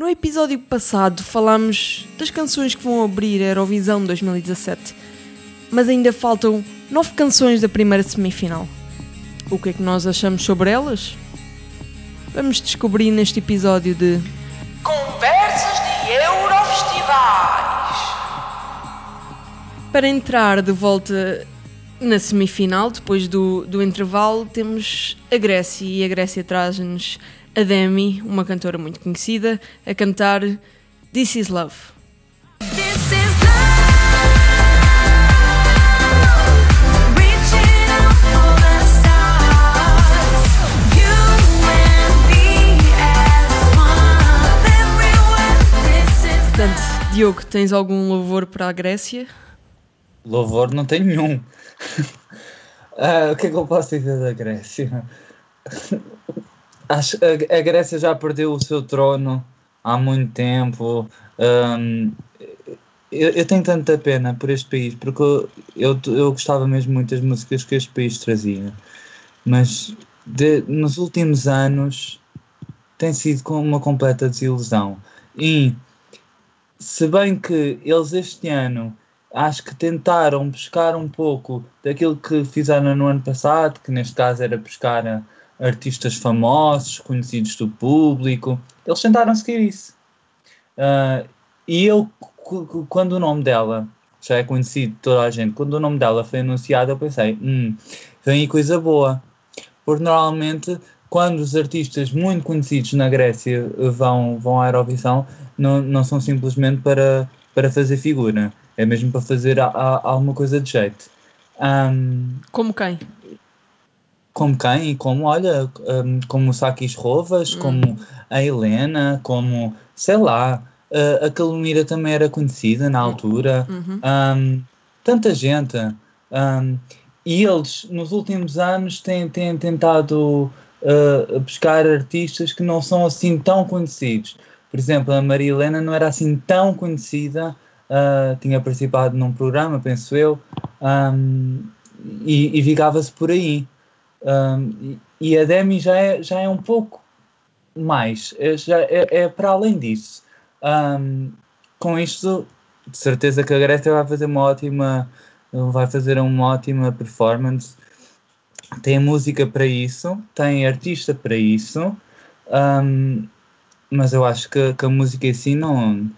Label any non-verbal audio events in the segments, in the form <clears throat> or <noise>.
No episódio passado falámos das canções que vão abrir a Eurovisão 2017, mas ainda faltam nove canções da primeira semifinal. O que é que nós achamos sobre elas? Vamos descobrir neste episódio de Conversas de Eurofestivais. Para entrar de volta na semifinal, depois do, do intervalo, temos a Grécia e a Grécia traz-nos a Demi, uma cantora muito conhecida, a cantar This Is Love. This is Portanto, Diogo, tens algum louvor para a Grécia? Louvor não tem nenhum. <laughs> Ah, o que é que eu posso dizer da Grécia? Acho, a, a Grécia já perdeu o seu trono há muito tempo. Ahm, eu, eu tenho tanta pena por este país, porque eu, eu, eu gostava mesmo muito das músicas que este país trazia. Mas de- nos últimos anos tem sido com uma completa desilusão. E se bem que eles este ano acho que tentaram buscar um pouco daquilo que fizeram no ano passado, que neste caso era buscar a artistas famosos, conhecidos do público. Eles tentaram seguir isso. Ah, e eu, quando o nome dela já é conhecido de toda a gente, quando o nome dela foi anunciado, eu pensei, hum, vem aí coisa boa. Porque normalmente, quando os artistas muito conhecidos na Grécia vão, vão à Eurovisão, não, não são simplesmente para, para fazer figura, é mesmo para fazer a, a- alguma coisa de jeito. Ahm, Como quem? Como quem? Como, olha, ahm, como o Sakis Rovas, como a Helena, como, sei lá, a, a Calomira também era conhecida na altura. Uhum. Ahm, tanta gente. Ahm, e eles, nos últimos anos, têm, têm tentado ah, buscar artistas que não são assim tão conhecidos. Por exemplo, a Maria Helena não era assim tão conhecida, ah, tinha participado num programa, penso eu, ahm, e, e ficava-se por aí. Ahm, e, a Demi já é, já é um pouco mais, é, já é, é para além disso. Ahm, com isto, de certeza que a Grécia vai fazer uma ótima, vai fazer uma ótima performance. Tem música para isso, tem artista para isso, ahm, mas eu acho que, que a música em si não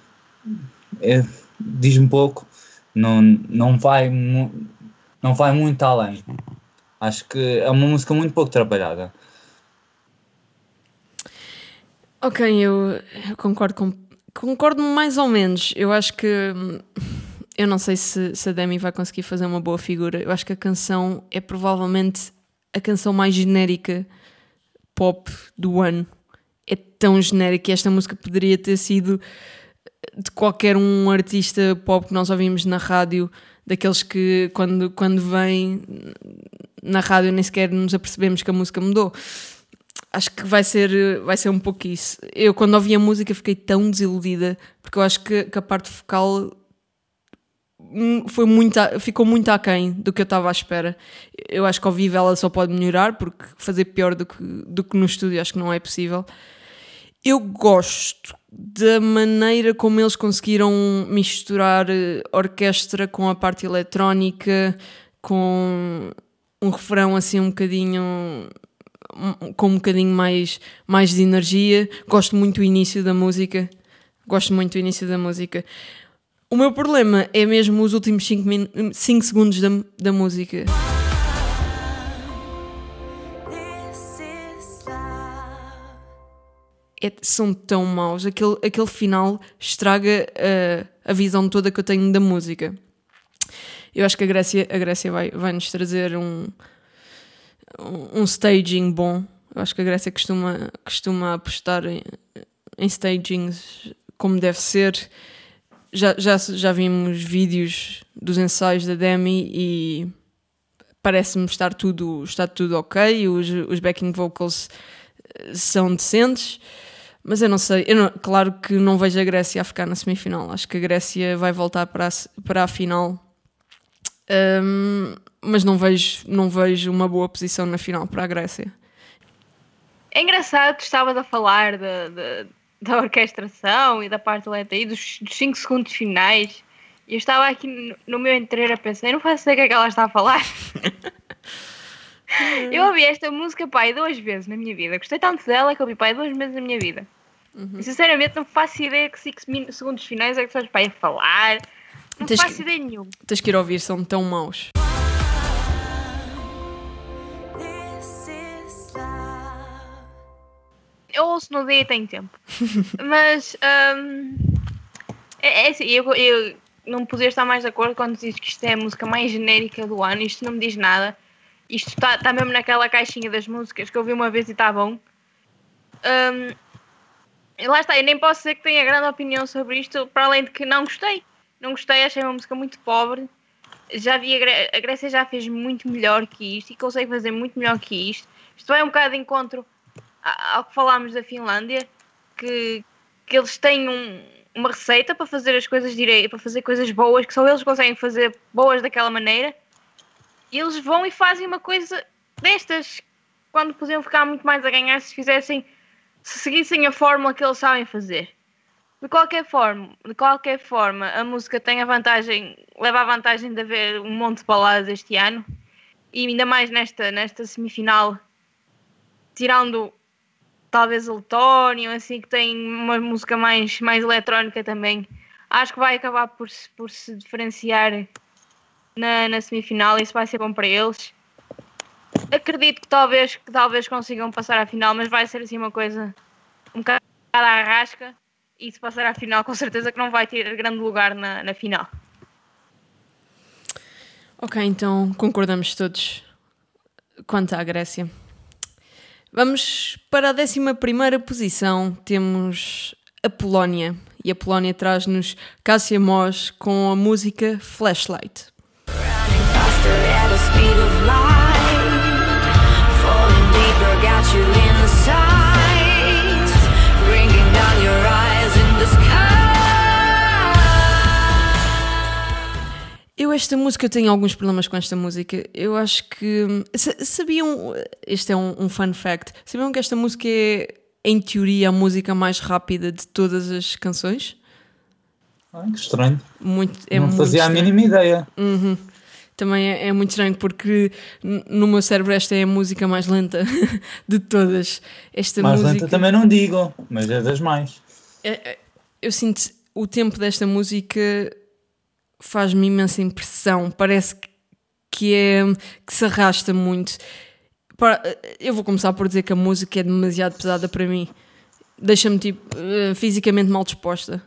é- diz-me pouco, não, não, vai, não vai muito além. Acho que é uma música muito pouco trabalhada. Ok, eu, eu concordo com. Concordo mais ou menos. Eu acho que. Eu não sei se, se a Demi vai conseguir fazer uma boa figura. Eu acho que a canção é provavelmente a canção mais genérica pop do ano. É tão genérica que esta música poderia ter sido de qualquer um artista pop que nós ouvimos na rádio, daqueles que quando, quando vem na rádio nem sequer nos apercebemos que a música mudou acho que vai ser, vai ser um pouco isso. Eu, quando ouvi a música, fiquei tão desiludida, porque eu acho que, que a parte vocal hum, foi muito, ficou muito aquém do que eu estava à espera. Eu acho que ao vivo ela só pode melhorar, porque fazer pior do que, do que no estúdio acho que não é possível. Eu gosto da maneira como eles conseguiram misturar eh, orquestra com a parte eletrónica, com um refrão assim um bocadinho com um bocadinho mais, mais de energia. Gosto muito do início da música. Gosto muito do início da música. O meu problema é mesmo os últimos 5 segundos da, da música. É- são tão maus. Aquele, aquele final estraga uh, a visão toda que eu tenho da música. Eu acho que a Grécia, a Grécia vai, vai nos trazer um, um staging bom. Eu acho que a Grécia costuma, costuma apostar em, em stagings como deve ser. Já, já, já vimos vídeos dos ensaios da Demi e parece-me estar tudo, está tudo ok. Os, os backing vocals eh, são decentes. Mas eu não sei, eu não- claro que não vejo a Grécia a ficar na semifinal. Acho que a Grécia vai voltar para a, para a final. Ahm, mas não vejo, não vejo uma boa posição na final para a Grécia. É engraçado que estavas a falar de, de- da orquestração e da parte lenta e dos 5 segundos finais. E eu estava aqui no, no meu interior a pensar, eu não faço ideia o que é que ela está a falar. <laughs> eu ouvi esta música, pai, duas vezes na minha vida. Gostei tanto dela que ouvi, pai, duas vezes na minha vida. E sinceramente não faço ideia que 5 segundos finais é que estás, pai, a falar. Não Tens faço que- ideia nenhuma. Tens que ir ouvir, são tão maus. Eu ouço no dia e tenho tempo. <laughs> Mas hum, é, é assim, eu, eu não podia estar mais de acordo quando diz que isto é a música mais genérica do ano. Isto não me diz nada. Isto está está mesmo naquela caixinha das músicas que eu vi uma vez e está bom. E lá está, eu nem posso dizer que tenha grande opinião sobre isto, para além de que não gostei. Não gostei, achei uma música muito pobre. Já vi a, Gré- a Grécia já fez muito melhor que isto e consegue fazer muito melhor que isto. Isto vai um bocado de encontro ao que falámos da Finlândia, que, que eles têm um- uma receita para fazer as coisas direito, para fazer coisas boas, que só eles conseguem fazer boas daquela maneira, eles vão e fazem uma coisa destas, quando podiam ficar muito mais a ganhar se fizessem, se seguissem a fórmula que eles sabem fazer. De qualquer forma, de qualquer forma, a música tem a vantagem, leva a vantagem de haver um monte de baladas este ano, e ainda mais nesta, nesta semifinal, tirando talvez o Letónio, assim, que tem uma música mais, mais eletrónica também. Acho que vai acabar por, por se diferenciar na, na semifinal isso vai ser bom para eles. Acredito que talvez, que talvez consigam passar à final, mas vai ser assim uma coisa um bocado à rasca e se passar à final com certeza que não vai ter grande lugar na, na final. Ok, então concordamos todos quanto à Grécia. Vamos para a 11 posição. Temos a Polónia. E a Polónia traz-nos Cássia Mós com a música Flashlight. Eu esta música, eu tenho alguns problemas com esta música. Eu acho que... sa- Sabiam... Este é um, um fun fact. Sabiam que esta música é, em teoria, a música mais rápida de todas as canções? Ai, que estranho. Muito, é não muito fazia a estranho. mínima ideia. Uhum. Também é, é muito estranho porque no meu cérebro esta é a música mais lenta <laughs> de todas. Esta Mais música. lenta também não digo, mas é das mais. É- é- Eu sinto o tempo desta música faz-me imensa impressão. Parece que- é que se arrasta muito. Eu vou começar por dizer que a música é demasiado pesada para mim. Deixa-me tipo eh, fisicamente mal disposta.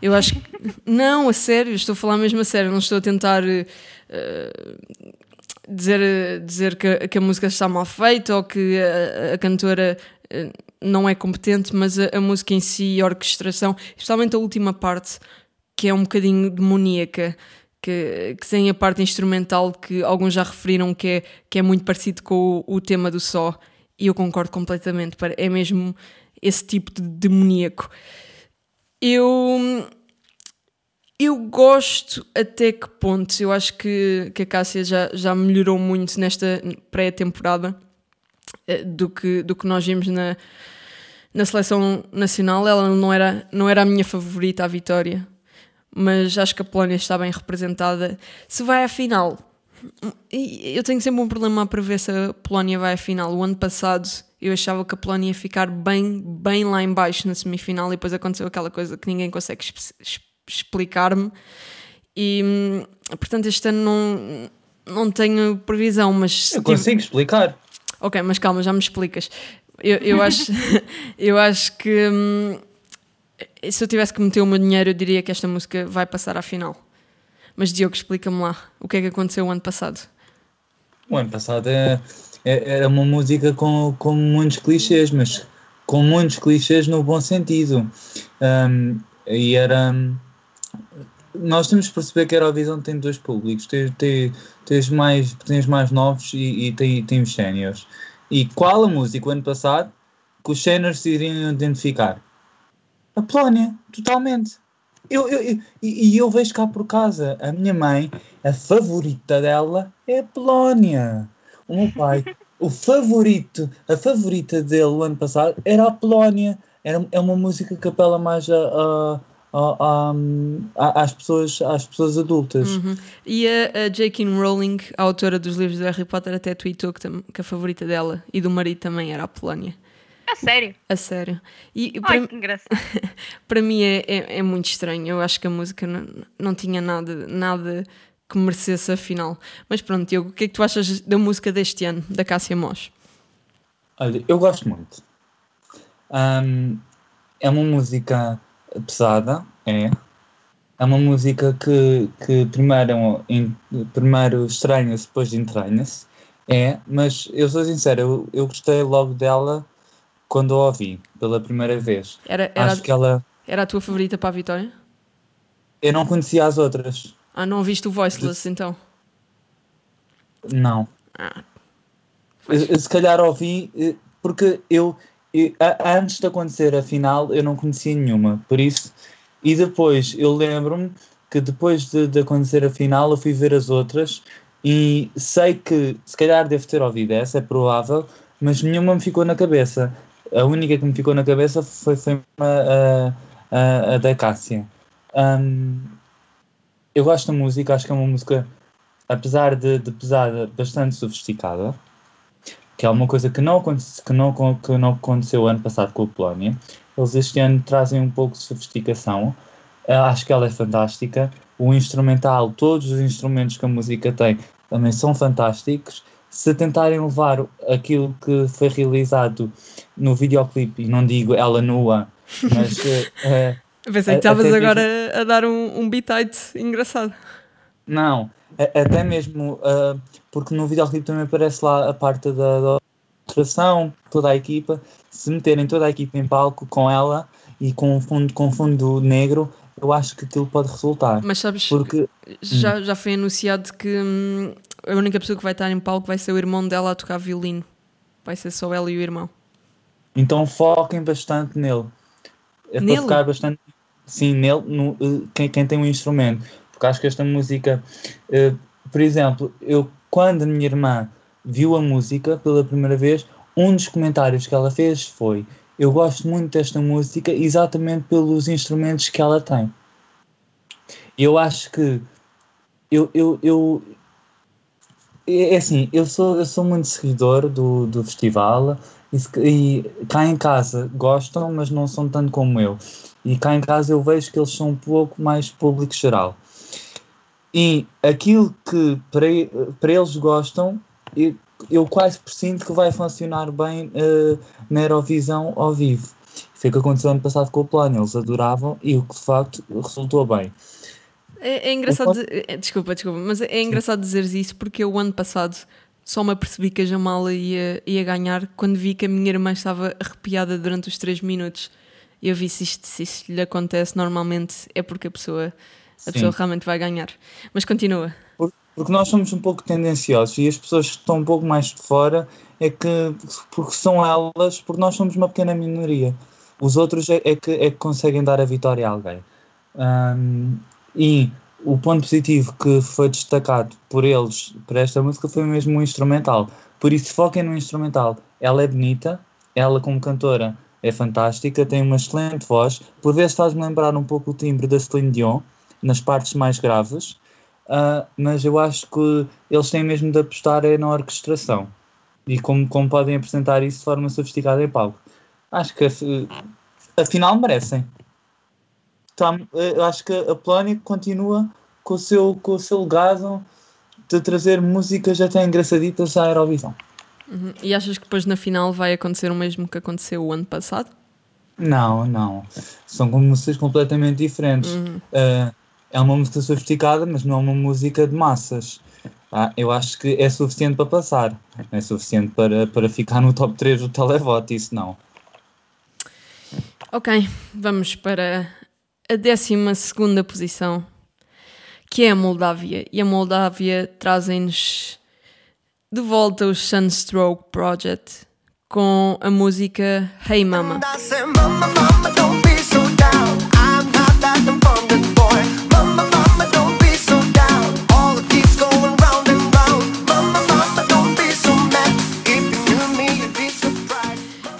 Eu acho que. Não, a sério, estou a falar mesmo a sério, não estou a tentar eh, dizer, dizer que, a- que a música está mal feita ou que a, a cantora eh, não é competente, mas a, a música em si e a orquestração, especialmente a última parte, que é um bocadinho demoníaca, que, que tem a parte instrumental que alguns já referiram que é, que é muito parecido com o, o tema do Só, e eu concordo completamente, é mesmo esse tipo de demoníaco. Eu. Eu gosto até que ponto. Eu acho que, que a Cássia já, já melhorou muito nesta pré-temporada eh, do que, do que nós vimos na, na seleção nacional. Ela não era, não era a minha favorita à vitória, mas acho que a Polónia está bem representada. Se vai à final, eu tenho sempre um problema para ver se a Polónia vai à final. O ano passado eu achava que a Polónia ia ficar bem, bem lá em baixo na semifinal e depois aconteceu aquela coisa que ninguém consegue explicar-me. E hum, portanto este ano não, não tenho previsão, mas Eu tive- consigo explicar. Ok, mas calma, já me explicas. Eu, eu acho, <laughs> eu acho que hum, se eu tivesse que meter o meu dinheiro, eu diria que esta música vai passar à final. Mas Diogo, explica-me lá o que é que aconteceu o ano passado. O ano passado é- era uma música com, com muitos clichês, mas com muitos clichês no bom sentido. Um, e era. Nós temos que perceber que a Eurovisão tem dois públicos: tem, tens, mais, tens mais novos e, e tem, tem os séniores. E qual a música o ano passado que os séniores se iriam identificar? A Polónia, totalmente. Eu, eu, eu- e eu vejo cá por casa, a minha mãe, a favorita dela é a Polónia. O meu pai, o favorito, a favorita dele o ano passado era a Polónia. era, é uma música que apela mais a, a- a- a- às, pessoas, às pessoas adultas. Uhum. E a, a J.K. Rowling, a autora dos livros do Harry Potter, até tweetou que, que a favorita dela e do marido também era a Polónia. A sério? A sério. E e Ai, para, que engraçado. <laughs> para mim é, é, é muito estranho. Eu acho que a música não, não tinha nada, nada que merecesse a final. Mas pronto, Diogo, o que é que tu achas da música deste ano, da Cássia Mós? Olha, eu gosto muito. Ahm, é uma música pesada, é. É uma música que, que primeiro, em- primeiro estranha-se, depois entranha-se. É, mas eu sou sincero, eu, eu gostei logo dela quando a ouvi pela primeira vez. Era, era, Acho que ela. era a tua favorita para a vitória? Eu não conhecia as outras. Ah, não viste o Voiceless então? Não. Ah, Eu- se calhar ouvi, eh, porque eu, eu- antes de acontecer a final, eu não conhecia nenhuma, por isso, e depois eu lembro-me que depois de, de acontecer a final, eu fui ver as outras e sei que se calhar devo ter ouvido essa, é provável, mas nenhuma me ficou na cabeça. A única que me ficou na cabeça foi, foi a, a, a, a da Cássia. Hum, eu gosto da música, acho que é uma música, apesar de, de pesada, bastante sofisticada que é uma coisa que não, que, não, que não aconteceu ano passado com a Polónia. Eles este ano trazem um pouco de sofisticação. Acho que ela é fantástica. O instrumental, todos os instrumentos que a música tem também são fantásticos. Se tentarem levar aquilo que foi realizado no videoclipe, e não digo ela nua, mas <laughs> eh, eu pensei que estavas agora a, dar um, um beat-out engraçado. Não, até mesmo ah, porque no videoclipe também aparece lá a parte da, da toda a equipa. Se meterem toda a equipa em palco com ela e com fundo, com fundo negro, eu acho que aquilo pode resultar. Mas sabes, Porque já, já foi anunciado que hum, a única pessoa que vai estar em palco vai ser o irmão dela a tocar violino. Vai ser só ela e o irmão. então foquem bastante nele. É Nele? para focar bastante sim, nele, no, eh, quem, quem tem um instrumento. Porque acho que esta música, eh, por exemplo, eu quando a minha irmã viu a música pela primeira vez, um dos comentários que ela fez foi: Eu gosto muito desta música exatamente pelos instrumentos que ela tem. Eu acho que eu, eu, eu é é assim, eu sou, eu sou muito seguidor do, do festival e, e cá em casa gostam, mas não são tanto como eu. E cá em casa eu vejo que eles são um pouco mais público geral. E aquilo que para, para eles gostam, eu, eu quase presinto que vai funcionar bem eh, na Eurovisão ao vivo. Foi o que aconteceu ano passado com o Plano, eles adoravam e o que de facto resultou bem. É, é engraçado. posso- dizer- é, desculpa, desculpa, mas é engraçado dizeres isso porque eu, o ano passado, só me apercebi que a Jamala ia, ia ganhar quando vi que a minha irmã estava arrepiada durante os 3 minutos. Eu vi se isto, se isto lhe acontece normalmente é porque a pessoa, a Sim. pessoa realmente vai ganhar. Mas continua. Por- Porque nós somos um pouco tendenciosos e as pessoas que estão um pouco mais de fora é que porque são elas, porque nós somos uma pequena minoria. Os outros é, é que, é que conseguem dar a vitória a alguém. Ahm, e o ponto positivo que foi destacado por eles para esta música foi mesmo o instrumental. Por isso, foquem no instrumental. Ela é bonita, ela como cantora é fantástica, tem uma excelente voz. Por vezes faz-me lembrar um pouco o timbre da Celine Dion, nas partes mais graves. Ah, mas eu acho que eles têm mesmo de apostar é na orquestração e como, como podem apresentar isso de forma sofisticada em palco. Acho que af- afinal merecem. Tá, eu acho que a Polónia continua com o seu, com o seu legado de trazer músicas até engraçaditas à Eurovisão. Uhum. E achas que depois na final vai acontecer o mesmo que aconteceu o ano passado? Não, não. São músicas completamente diferentes. Ah, é uma música sofisticada, mas não é uma música de massas. Ah, eu acho que é suficiente para passar. Não é suficiente para, para ficar no top 3 do televoto, isso não. Ok, vamos para a 12 posição, que é a Moldávia. E a Moldávia trazem-nos de volta o Sunstroke Project com a música Hey Mama.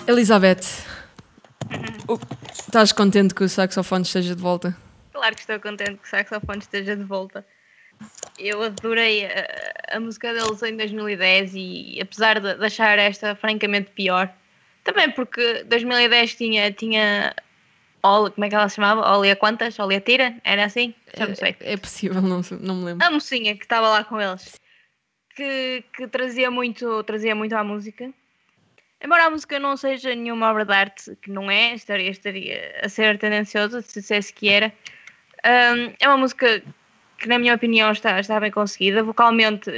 Elizabeth, Estás contente que o saxofone esteja de volta? Claro que estou contente que o saxofone esteja de volta. Eu adorei a, a música deles em 2010 e apesar de, de achar esta francamente pior, também porque 2010 tinha, tinha Oli, como é que ela se chamava? Oli a quantas? Oli a tira? Era assim? Já não sei. É, é possível, não, não me lembro. A mocinha que estava lá com eles, que, que trazia, muito, trazia muito à música. Embora a música não seja nenhuma obra de arte, que não é, estaria, estaria a ser tendenciosa se dissesse que era. Hum, é uma música que, na minha opinião, está, está bem conseguida. Vocalmente,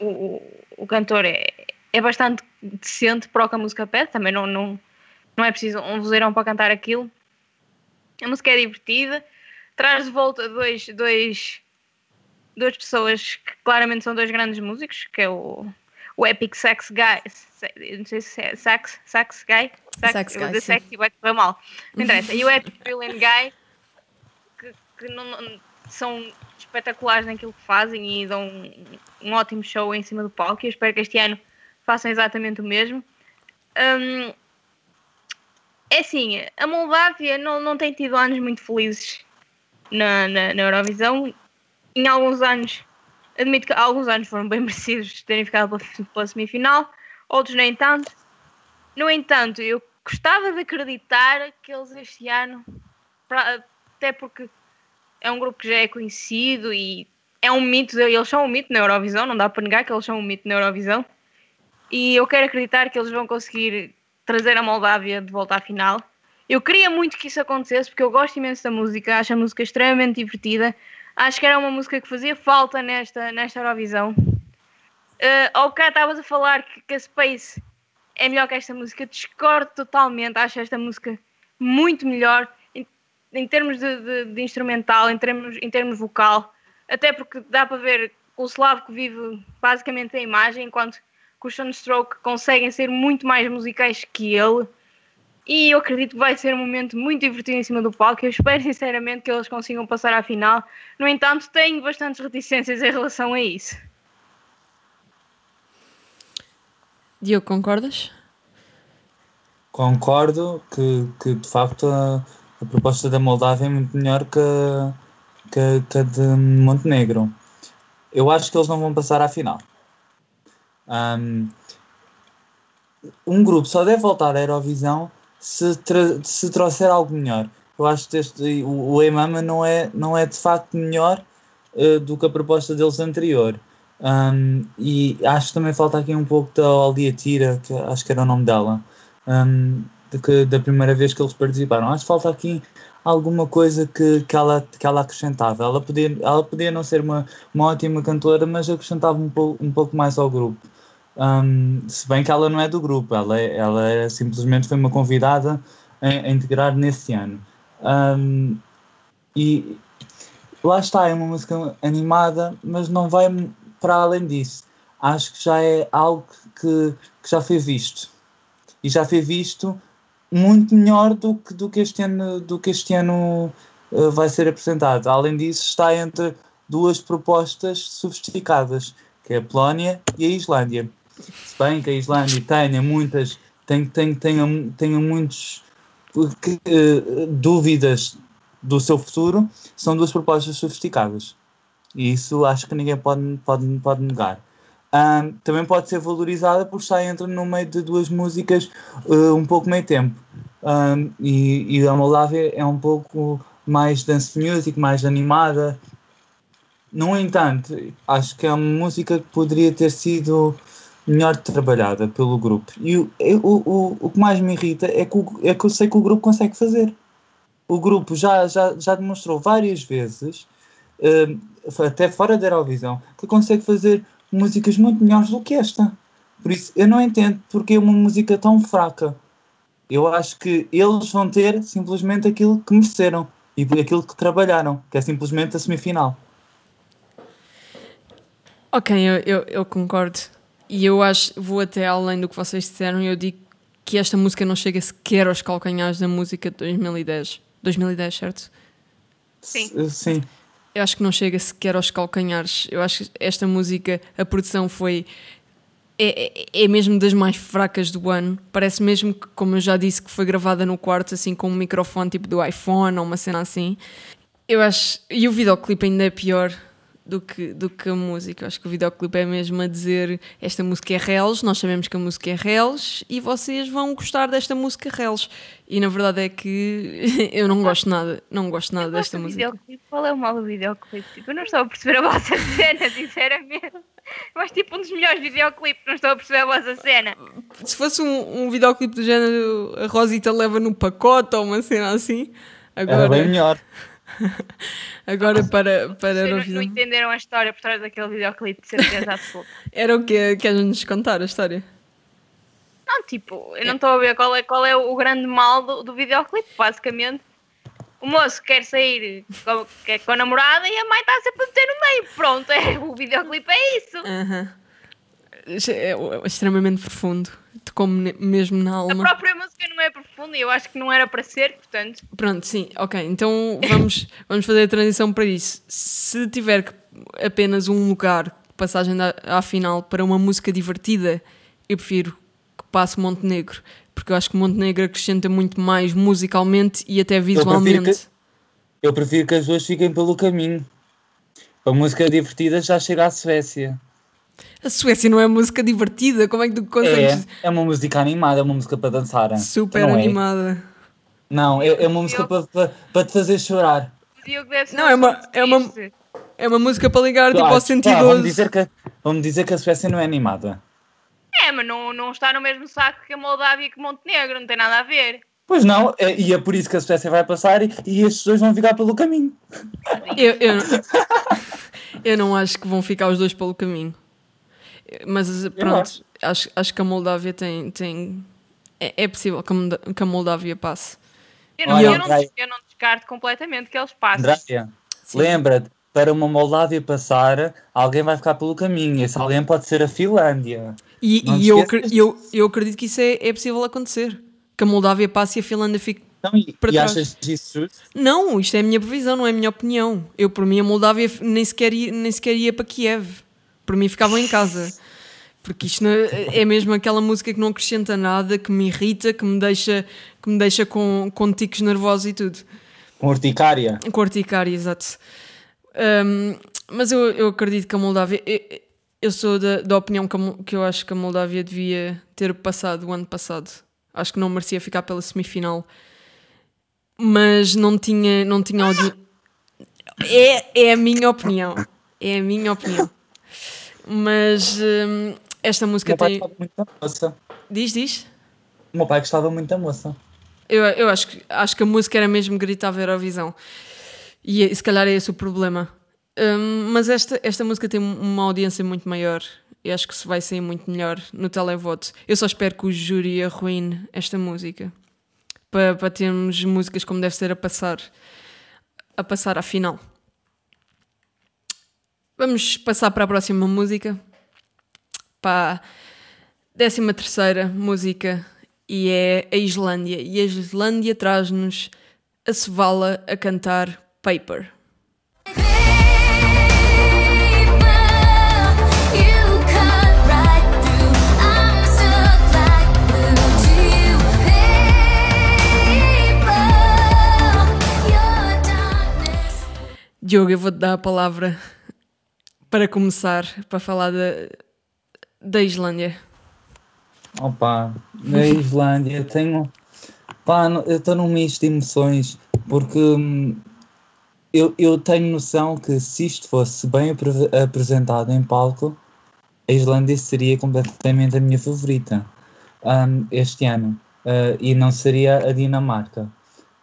o, o, cantor é, é bastante decente para o que a música pede. Também não, não, não é preciso um vozeirão para cantar aquilo. A música é divertida, traz de volta dois, dois, duas pessoas que claramente são dois grandes músicos, que é o, o Epic Sax Guy, não sei se é Sax, Sax Guy, Sax Guy. Sax e vai correr mal, não interessa, e o <laughs> Epic Villain Guy, que, que não- são espetaculares naquilo que fazem e dão um, um ótimo show em cima do palco, e eu espero que este ano façam exatamente o mesmo. Hum, é assim, a Moldávia não, não tem tido anos muito felizes na, na, na Eurovisão. Em alguns anos, admito que alguns anos foram bem <laughs> merecidos de terem ficado pela, pela semifinal, outros nem tanto. No entanto, eu gostava de acreditar que eles este ano, pra- até porque é um grupo que já é conhecido e é um mito, eles são um mito na Eurovisão, não dá para negar que eles são um mito na Eurovisão. E eu quero acreditar que eles vão conseguir trazer a Moldávia de volta à final. Eu queria muito que isso acontecesse porque eu gosto imenso da música, acho a música extremamente divertida. Acho que era uma música que fazia falta nesta, nesta Eurovisão. Uh, ao bocado estavas a falar que, que a Space é melhor que esta música, discordo totalmente. Acho esta música muito melhor em, termos de, de- de instrumental, em termos, em termos vocal. Até porque dá para ver que o Slavko vive basicamente a imagem, enquanto que os Sunstroke conseguem ser muito mais musicais que ele. E eu acredito que vai ser um momento muito divertido em cima do palco. Eu espero <laughs> sinceramente que eles consigam passar à final. No entanto, tenho bastantes reticências em relação a isso. Diogo, concordas? Concordo que, que de facto a, proposta da Moldávia é muito melhor que, que, que a de Montenegro. Eu acho que eles não vão passar à final. Ahm, um grupo só deve voltar à Eurovisão se, se trouxer algo melhor. Eu acho que este, o, o Emama não é, não é de facto melhor eh, do que a proposta deles anterior. Um, e acho que também falta aqui um pouco da Olia Tira, que acho que era o nome dela, um, que, da primeira vez que eles participaram. Acho que falta aqui alguma coisa que, que, ela, que ela acrescentava. Ela podia, ela podia não ser uma, uma ótima cantora, mas acrescentava um pouco, um pouco mais ao grupo. Um, se bem que ela não é do grupo, ela, é- ela é, simplesmente foi uma convidada a, a integrar nesse ano. Um, e lá está, é uma música animada, mas não vai para além disso. Acho que já é algo que, que já foi visto. E já foi visto muito melhor do que, do que este ano, do que este ano eh, vai ser apresentado. Além disso, está entre duas propostas sofisticadas, que é a Polónia e a Islândia. Se bem que a Islândia tenha muitas, tenha, muitos que, eh, dúvidas do seu futuro, são duas propostas sofisticadas. E isso acho que ninguém pode, pode, pode negar. Ahm, também pode ser valorizada por estar entre no meio de duas músicas eh, um pouco meio tempo. Ahm, e, e a Moldávia é um pouco mais dance music, mais animada. No entanto, acho que é uma música que poderia ter sido melhor trabalhada pelo grupo. E o, o, o que mais me irrita é que, o- é que eu sei que o grupo consegue fazer. O grupo já, já, já demonstrou várias vezes, eh, até fora da Eurovisão, que consegue fazer músicas muito melhores do que esta. Por isso, eu não entendo porque é uma música tão fraca. Eu acho que eles vão ter simplesmente aquilo que mereceram e aquilo que trabalharam, que é simplesmente a semifinal. Ok, eu, eu, eu concordo. E eu acho, vou até além do que vocês disseram, eu digo que esta música não chega sequer aos calcanhares da música de 2010. 2010, certo? Sim. S- Sim. Eu acho que não chega sequer aos calcanhares. Eu acho que esta música, a produção foi é, é, é mesmo das mais fracas do ano. Parece mesmo que, como eu já disse, que foi gravada no quarto, assim, com um microfone tipo do iPhone ou uma cena assim. Eu acho. E o videoclipe ainda é pior do que, do que a música. Eu acho que o videoclipe é mesmo a dizer esta música é reles, nós sabemos que a música é reles e vocês vão gostar desta música reles. E na verdade é que <laughs> eu não gosto nada, não gosto nada Eu gosto desta do música. videoclipe. Qual é o mal do videoclipe? Tipo, eu não estou a perceber a vossa <laughs> cena, sinceramente. Mas tipo um dos melhores videoclipes, não estou a perceber a vossa cena. Se fosse um, um videoclipe do género a Rosita leva no pacote ou uma cena assim, Era agora, bem melhor. <laughs> agora para, para Vocês não, não Eurovisão. entenderam a história por trás daquele videoclipe, de certeza absoluta. <laughs> Era o que queres-nos contar a história? Não, tipo, eu não estou a ver qual é, qual é o grande mal do, do videoclipe. Basicamente, o moço quer sair com, quer com a namorada e a mãe está sempre a meter no meio. Pronto, é, o videoclipe é isso. Aham. É, é extremamente profundo, tocou-me ne- mesmo na A alma. própria música não é profunda e eu acho que não era para ser, portanto. Pronto, sim, ok. Então vamos, <laughs> vamos fazer a transição para isso. Se tiver que- apenas um lugar de passagem da- à final para uma música divertida, eu prefiro que passe Montenegro, porque eu acho que Montenegro acrescenta muito mais musicalmente e até prefiro visualmente. Eu prefiro que as duas fiquem pelo caminho. A música divertida já chega à Suécia. A Suécia não é música divertida, como é que tu É, consegues? é uma música animada, é uma música para dançar. Super não é? animada. Não, é, é uma música para, para, para te fazer chorar. Não, é uma- é uma-. É uma música para ligar tipo Ah, ao 112. vamos, dizer que, vamos dizer que a Suécia não é animada. É, mas não, não está no mesmo saco que a Moldávia e que Montenegro, não tem nada a ver. Pois não, é- e é por isso que a Suécia vai passar e, e estes dois vão ficar pelo caminho. Eu, eu, eu não acho que vão ficar os dois pelo caminho. Mas pronto, acho. acho, que a Moldávia tem. tem é, é possível que a Moldávia passe. Eu não, Olha, eu não, eu não descarto completamente que eles passem. Andréia, lembra-te, para uma Moldávia passar, alguém vai ficar pelo caminho. Esse alguém pode ser a Finlândia. E, Não e eu, eu, eu acredito que isso é, é possível acontecer. Que a Moldávia passe e a Finlândia fique. Então, e, Para e trás. achas isso justo? Não, isto é a minha previsão, não é a minha opinião. Eu, por mim, a Moldávia nem sequer ia, nem sequer ia para Kiev. Por mim, ficavam em casa. Porque isto não- é mesmo aquela música que não acrescenta nada, que me irrita, que me deixa, que me deixa com, com ticos nervosos e tudo. Com urticária? Com urticária, exato. Ahm, mas eu, eu acredito que a Moldávia. Eu, eu sou da, da opinião que, a que eu acho que a Moldávia devia ter passado o ano passado. Acho que não merecia ficar pela semifinal. Mas não tinha, não tinha audi... é, é a minha opinião. É a minha opinião. Mas hum, esta O música meu pai tem. gostava muito da moça. Diz, diz. O meu pai gostava muito da moça. Eu, eu acho, que, acho que a música era mesmo gritar a Eurovisão. E eh, se calhar é esse o problema. Hum, mas esta, esta música tem uma audiência muito maior. E acho que se vai sair muito melhor no televoto. Eu só espero que o júri arruine esta música. Para, para termos músicas como deve ser a passar. A passar à final. Vamos passar para a próxima música. Para a décima terceira música. E é a Islândia. E a Islândia traz-nos a Sevala a cantar Paper. Diogo, eu vou-te dar a palavra para começar, para falar da, da Islândia. Opa, na Islândia tenho. Pá, eu estou num misto de emoções porque hum, eu, eu tenho noção que se isto fosse bem apre- apresentado em palco, a Islândia seria completamente a minha favorita hum, este ano Uh, e não seria a Dinamarca.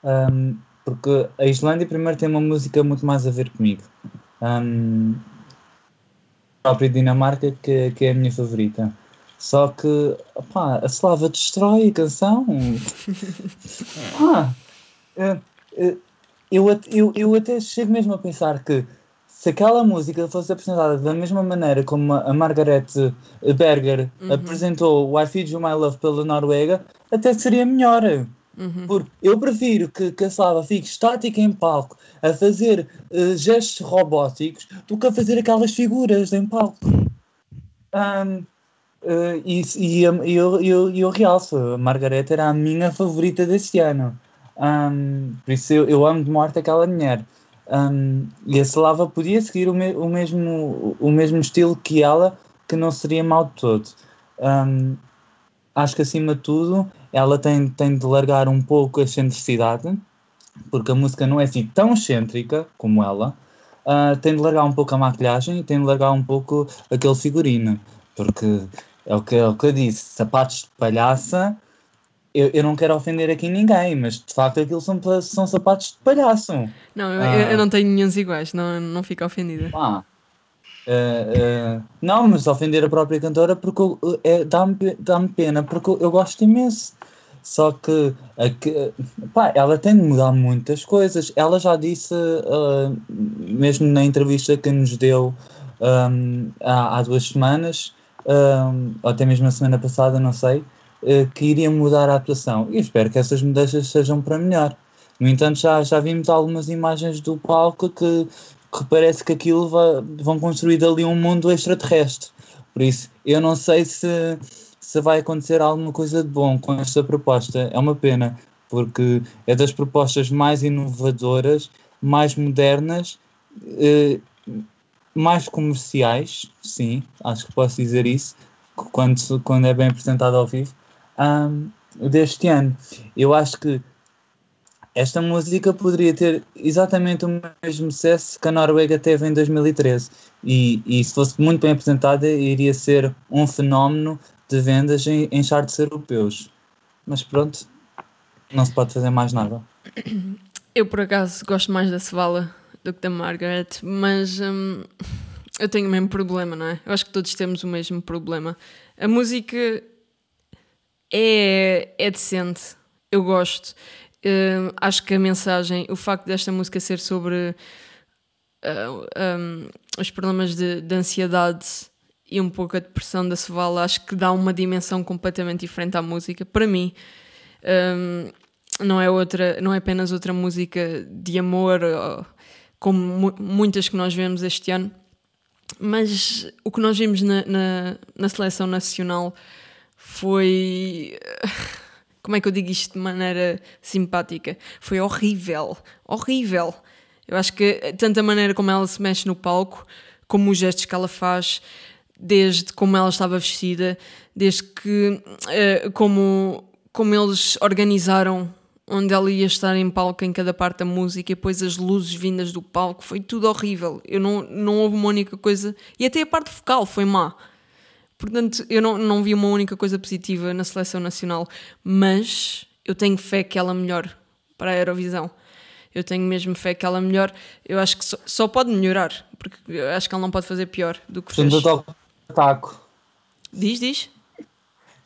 Hum, porque a Islândia, primeiro, tem uma música muito mais a ver comigo. A própria Dinamarca, que, que é a minha favorita. Só que, pá, a Slava destrói a canção. <laughs> Pá, eh, eh, eu, eu, eu até chego mesmo a pensar que se aquela música fosse apresentada da mesma maneira como a Margaret Berger apresentou o I Feed You My Love pela Noruega, até seria melhor. Porque eu prefiro que, que a Slava fique estática em palco a fazer eh, gestos robóticos do que a fazer aquelas figuras em palco. Ahm, Eh, e, e, eu- eu, eu, eu realço, a Margaret era a minha favorita desse ano. Ahm, por isso eu, eu amo de morte aquela mulher. Ahm, e a Slava podia seguir o, me- o, mesmo, o mesmo estilo que ela, que não seria mal de todo. Ahm, acho que acima de tudo ela tem, tem de largar um pouco a excentricidade, porque a música não é assim tão excêntrica como ela. Ah, tem de largar um pouco a maquilhagem e tem de largar um pouco aquele figurino, porque é o que, é o que eu disse, sapatos de palhaça. Eu, eu não quero ofender aqui ninguém, mas de facto aquilo são, são sapatos de palhaço. Não, eu, Ah. eu não tenho nenhum iguais, não, não fico ofendida. Ah, eh, não, mas ofender a própria cantora porque é, dá-me dá-me pena, porque eu, gosto imenso. Só que, a que- pá, ela tem de mudar muitas coisas. Ela já disse, ah, mesmo na entrevista que nos deu ahm, há, há duas semanas, ahm, ou até mesmo a semana passada, não sei, que iria mudar a atuação. E espero que essas mudanças sejam para melhor. No entanto, já, já vimos algumas imagens do palco que, que parece que aquilo va- vão construir dali um mundo extraterrestre. Por isso, eu não sei se, se vai acontecer alguma coisa de bom com esta proposta. É uma pena, porque é das propostas mais inovadoras, mais modernas, eh, mais comerciais, sim, acho que posso dizer isso, quando, quando é bem apresentado ao vivo, ahm, deste ano. Eu acho que esta música poderia ter exatamente o mesmo sucesso que a Noruega teve em 2013 e, e se fosse muito bem apresentada iria ser um fenómeno de vendas em, em charts europeus. Mas pronto, não se pode fazer mais nada. <clears throat> Eu, por acaso, gosto mais da Sevala do que da Margaret, mas hum, eu tenho o mesmo problema, não é? Eu acho que todos temos o mesmo problema. A música é, é decente, eu gosto. Hum, acho que a mensagem, o facto desta música ser sobre ah, hum, os problemas de, de ansiedade e um pouco a depressão da Sevala, acho que dá uma dimensão completamente diferente à música. Para mim, hum, não é outra, não é apenas outra música de amor, como mu- muitas que nós vemos este ano, mas o que nós vimos na, na, na seleção nacional foi. <laughs> Como é que eu digo isto de maneira simpática? Foi horrível. Horrível. Eu acho que tanto a maneira como ela se mexe no palco, como os gestos que ela faz, desde como ela estava vestida, desde que eh, como, como eles organizaram onde ela ia estar em palco em cada parte da música e depois as luzes vindas do palco, foi tudo horrível. Eu não, não houve uma única coisa. E até a parte vocal foi má. Portanto, eu não, não vi uma única coisa positiva na seleção nacional, mas eu tenho fé que ela melhore para a Eurovisão. Eu tenho mesmo fé que ela melhore. Eu acho que só, só pode melhorar, porque eu acho que ela não pode fazer pior do que fez. Junta-te ao clube de taco. Diz, diz.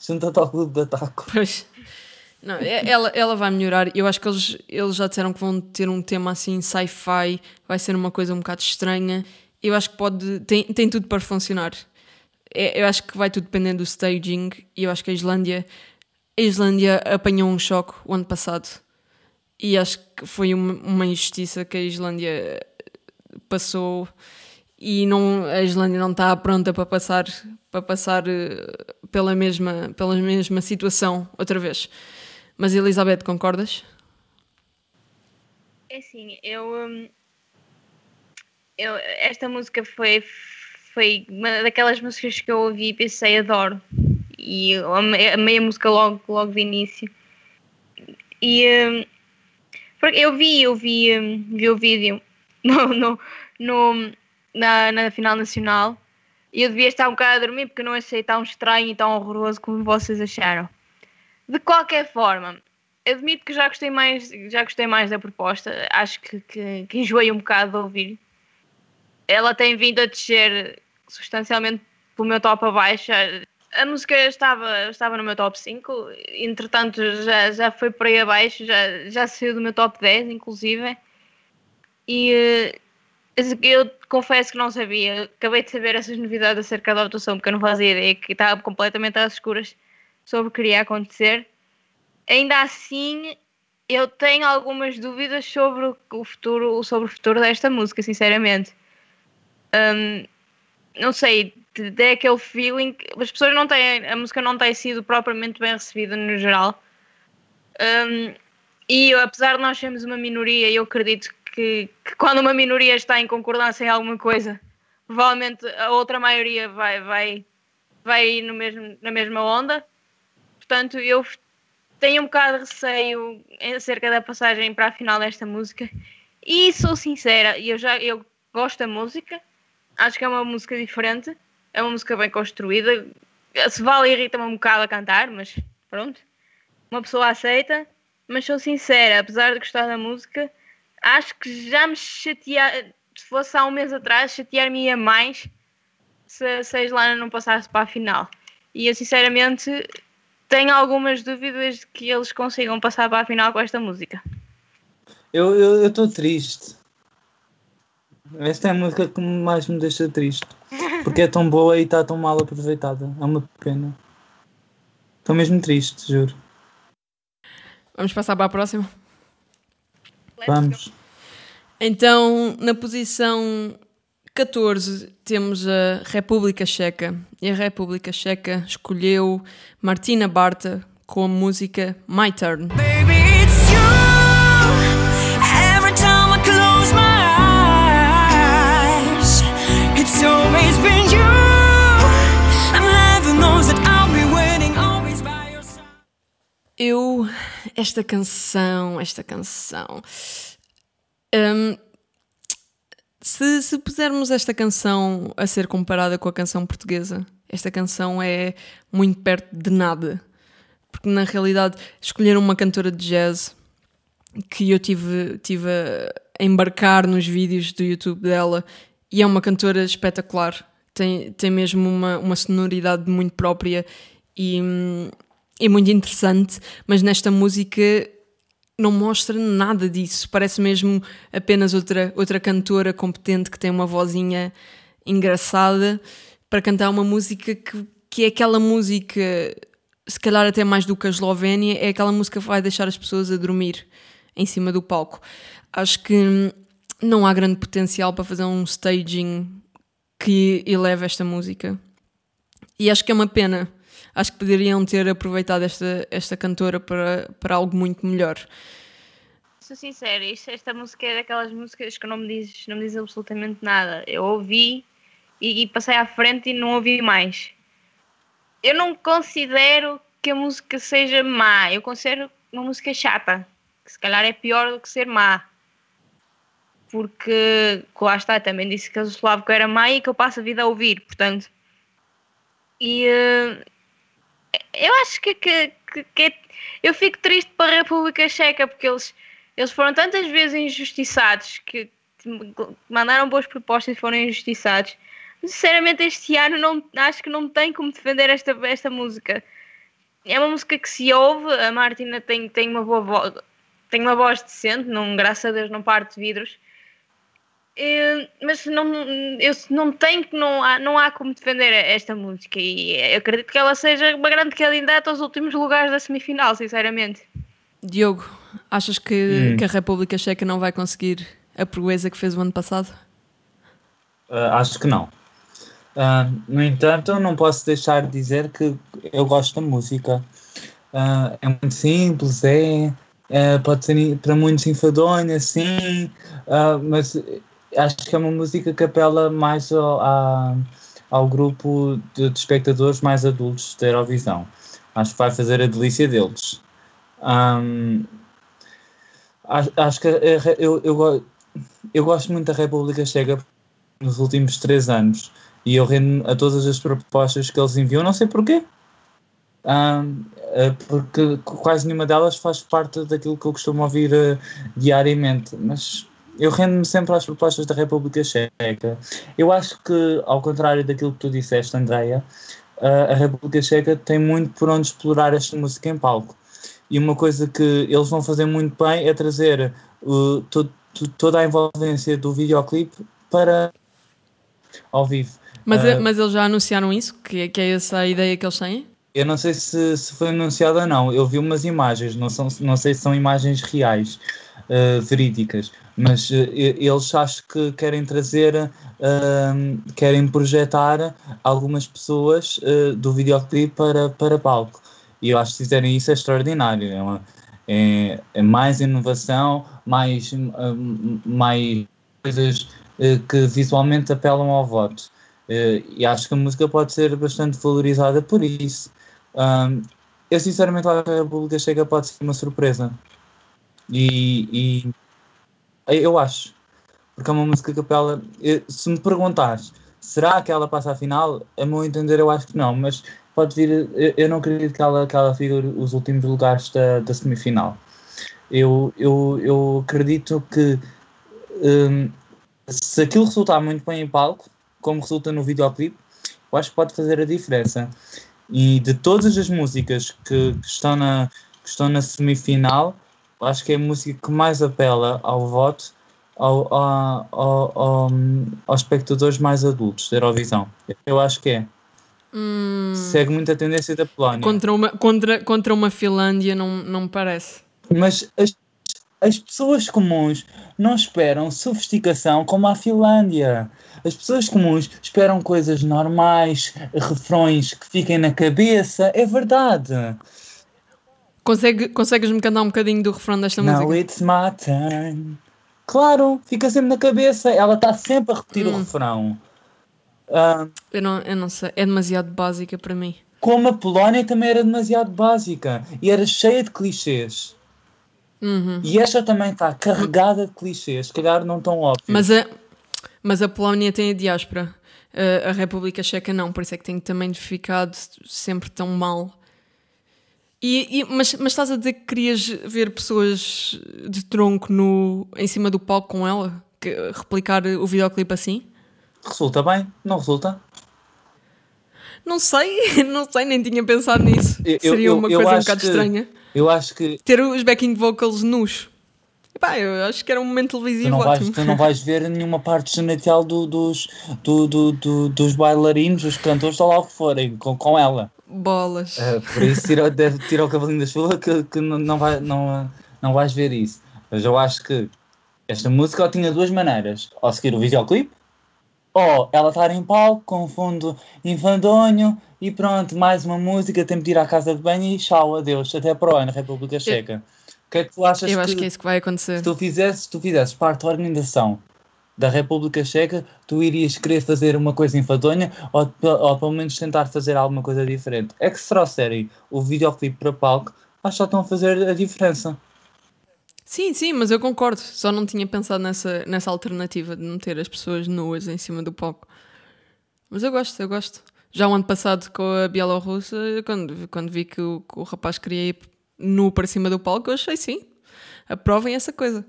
Junta-te ao clube de taco. Pois. Não, é- ela, ela vai melhorar. Eu acho que eles, eles já disseram que vão ter um tema assim, sci-fi, vai ser uma coisa um bocado estranha. Eu acho que pode. Tem, tem tudo para funcionar. É- eu acho que vai tudo dependendo do staging. E eu acho que a Islândia. A Islândia apanhou um choque o ano passado. E acho que foi uma, uma injustiça que a Islândia passou. E não, a Islândia não está pronta para passar, para passar eh, pela, mesma, pela mesma situação outra vez. Mas Elizabeth, concordas? É assim, eu, hum, eu. Esta música foi, foi uma daquelas músicas que eu ouvi e pensei, adoro. E amei, a música logo, logo de início. E hum, eu vi, eu vi, hum, vi o vídeo <laughs> no, no, no- na, na final nacional e eu devia estar um bocado a dormir porque não achei tão estranho e tão horroroso como vocês acharam. De qualquer forma, admito que já gostei mais, já gostei mais da proposta. Acho que, que, que enjoei um bocado de ouvir. Ela tem vindo a descer substancialmente pelo meu top abaixo. A música estava, estava no meu top 5, entretanto já, já foi por aí abaixo, já, já saiu do meu top 10, inclusive. E eh, eu confesso que não sabia. Acabei de saber essas novidades acerca da atuação, porque eu não fazia ideia que estava completamente às escuras sobre o que iria acontecer. Ainda assim, eu tenho algumas dúvidas sobre o- futuro, sobre o futuro desta música, sinceramente. Hum, não sei, dê aquele feeling. que As pessoas não têm. A música não tem sido propriamente bem recebida no geral. Um, e apesar de nós sermos uma minoria, eu acredito que, que quando uma minoria está em concordância em alguma coisa, provavelmente a outra maioria vai, vai, vai ir no mesmo, na mesma onda. Portanto, eu tenho um bocado de receio acerca da passagem para a final desta música. E sou sincera, eu já eu gosto da música, acho que é uma música diferente, é uma música bem construída. Se vale irrita-me um bocado a cantar, mas pronto. Uma pessoa aceita, mas sou sincera, apesar de gostar da música, acho que já me chatear, se fosse há um mês atrás, chatear-me-ia mais se, se a Islândia não passasse para a final. E eu sinceramente tenho algumas dúvidas de que eles consigam passar para a final com esta música. Eu estou triste. Esta é a música que mais me deixa triste. Porque é tão boa e está tão mal aproveitada. É uma pena. Estou mesmo triste, juro. Vamos passar para a próxima? Let's Vamos. Então, na posição 14, temos a República Checa. E a República Checa escolheu Martina Barta com a música My Turn. Baby, Eu, esta canção, esta canção. hum, se, se pusermos esta canção a ser comparada com a canção portuguesa, esta canção é muito perto de nada. Porque na realidade escolheram uma cantora de jazz que eu tive, tive a embarcar nos vídeos do YouTube dela e é uma cantora espetacular. Tem, tem mesmo uma, uma sonoridade muito própria e, e muito interessante, mas nesta música não mostra nada disso. Parece mesmo apenas outra, outra cantora competente que tem uma vozinha engraçada para cantar uma música que, que é aquela música, se calhar até mais do que a Eslovénia, é aquela música que vai deixar as pessoas a dormir em cima do palco. Acho que não há grande potencial para fazer um staging que eleve esta música. E acho que é uma pena. Acho que poderiam ter aproveitado esta, esta cantora para, para algo muito melhor. Sou sincera, isto- esta música é daquelas músicas que não me diz, não me diz absolutamente nada. Eu ouvi e, e passei à frente e não ouvi mais. Eu não considero que a música seja má, eu considero uma música chata, que se calhar é pior do que ser má. Porque, lá está, também disse que a Slavko era má e que eu passo a vida a ouvir, portanto. E eh, eu acho que, que, que- é- eu fico triste para a República Checa porque eles, eles foram tantas vezes injustiçados que mandaram boas propostas e foram injustiçados. Sinceramente, este ano não, acho que não tem como defender esta, esta música. É uma música que se ouve, a Martina tem, tem uma boa voz, tem uma voz decente, não, graças a Deus não parte de vidros. Eh, mas não, eu não tenho que não há, não há como defender esta música e eu acredito que ela seja uma grande candidata aos últimos lugares da semifinal, sinceramente. Diogo, achas que, Hum. que a República Checa não vai conseguir a proeza que fez o ano passado? Ah, acho que não. Ah, no entanto, eu não posso deixar de dizer que eu gosto da música. Ah, é muito simples, é, é, pode ser para muitos enfadonha, sim, mas acho que é uma música que apela mais ao, à- ao grupo de, de espectadores mais adultos da Eurovisão. Acho que vai fazer a delícia deles. Ahm, acho, que a- a- eu, eu, eu gosto muito da República Checa nos últimos três anos e eu rendo a todas as propostas que eles enviam, não sei porquê. Ahm, eh, porque quase nenhuma delas faz parte daquilo que eu costumo ouvir eh, diariamente, mas eu rendo-me sempre às propostas da República Checa. Eu acho que, ao contrário daquilo que tu disseste, Andreia, a República Checa tem muito por onde explorar esta música em palco. E uma coisa que eles vão fazer muito bem é trazer uh, to- to- toda a envolvência do videoclipe para ao vivo. Mas, Ah. mas eles já anunciaram isso? Que, que é essa a ideia que eles têm? Eu não sei se, se foi anunciado ou não. Eu vi umas imagens, não, são, não sei se são imagens reais, uh, verídicas, Mas eh, eles acho que querem trazer, ahm, querem projetar algumas pessoas eh, do videoclipe para, para palco. E eu acho que fizerem isso é extraordinário. É, uma- é- é mais inovação, mais, hum, mais coisas eh, que visualmente apelam ao voto. E acho que a música pode ser bastante valorizada por isso. Eu sinceramente acho que a República Checa pode ser uma surpresa. E, e eu acho. Porque é uma música que apela. eu- Se me perguntares, será que ela passa à final? A meu entender, eu acho que não, mas pode vir. Eu, não acredito que ela, que ela figure os últimos lugares da, da semifinal. Eu, eu, eu acredito que hum, se aquilo resultar muito bem em palco, como resulta no videoclipe, eu acho que pode fazer a diferença. E de todas as músicas que, que estão, na, que estão na semifinal, acho que é a música que mais apela ao voto ao, ao, ao, ao- aos espectadores mais adultos da Eurovisão. Eu acho que é. Hum, Segue muito a tendência da Polónia. contra, uma, contra, contra uma Finlândia não, não me parece. Mas as, as pessoas comuns não esperam sofisticação como a Finlândia. As pessoas comuns esperam coisas normais, refrões que fiquem na cabeça. É verdade. Consegue, consegues-me cantar um bocadinho do refrão desta Now música? it's my turn. Claro, fica sempre na cabeça. Ela está sempre a repetir o refrão. Ah, Eu não, eu não sei, é demasiado básica para mim. como a Polónia também era demasiado básica e era cheia de clichês. Uhum. E esta também está carregada de clichês, se calhar não tão óbvios. Mas a, mas a Polónia tem a diáspora, a, a República Checa não, por isso é que tem também ficado sempre tão mal. E, e- mas, mas estás a dizer que querias ver pessoas de tronco no, em cima do palco com ela? Que, replicar o videoclipe assim? Resulta bem? Não resulta? Não sei, <laughs> não sei, nem tinha pensado nisso. Eu- Seria eu- uma eu coisa um bocado que- estranha. Eu acho que Ter os backing vocals nus. Epá, eu acho que era um momento tu televisivo não, vais, ótimo. tu não vais ver nenhuma parte genital do, dos, do, do, do- dos bailarinos, dos cantores, ou lá o que forem, com, com ela. Bolas. Uh, por isso tira, <laughs> deve tirar o cavalinho da chuva que, que não, vai, não, não vais ver isso. Mas eu acho que esta música tinha duas maneiras. Ou seguir o videoclipe, ou ela estar em palco com fundo infandonho e pronto, mais uma música, tempo de ir à casa de banho e tchau, adeus, até para o ano, República Checa. O que é que tu achas eu que, acho que é isso que vai acontecer. se tu fizesses, se tu fizesses parte da organização da República Checa, tu irias querer fazer uma coisa enfadonha ou, ou pelo menos tentar fazer alguma coisa diferente. É que se trouxerem o videoclipe para palco, acho que já estão a fazer a diferença. Sim, sim, mas eu concordo. Só não tinha pensado nessa, nessa alternativa de meter as pessoas nuas em cima do palco. Mas eu gosto, eu gosto. Já o ano passado com a Bielorrússia, quando, quando vi que o, que o rapaz queria ir nu para cima do palco, eu achei sim. Aprovem essa coisa.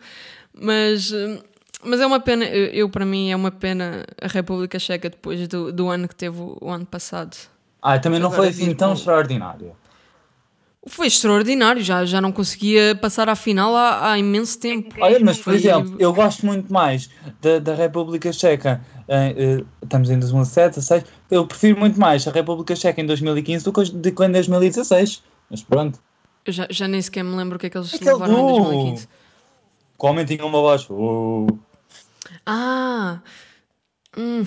Mas, hum, mas é uma pena, eu, eu, para mim é uma pena a República Checa depois do, do ano que teve o, o ano passado. Ah, também não Agora foi assim tão extraordinário. Foi extraordinário, já, já não conseguia passar à final há, há imenso tempo. Olha, mas por exemplo, eu gosto muito mais da, da República Checa. eh, eh, estamos em 2007, 16. Eu prefiro muito mais a República Checa em 2015 do que os- do que em 2016. Mas pronto. Eu já, já nem sequer me lembro o que é que eles Aquele levaram em do- 2015. O homem tinha uma voz. "Oh". Ah! Hum,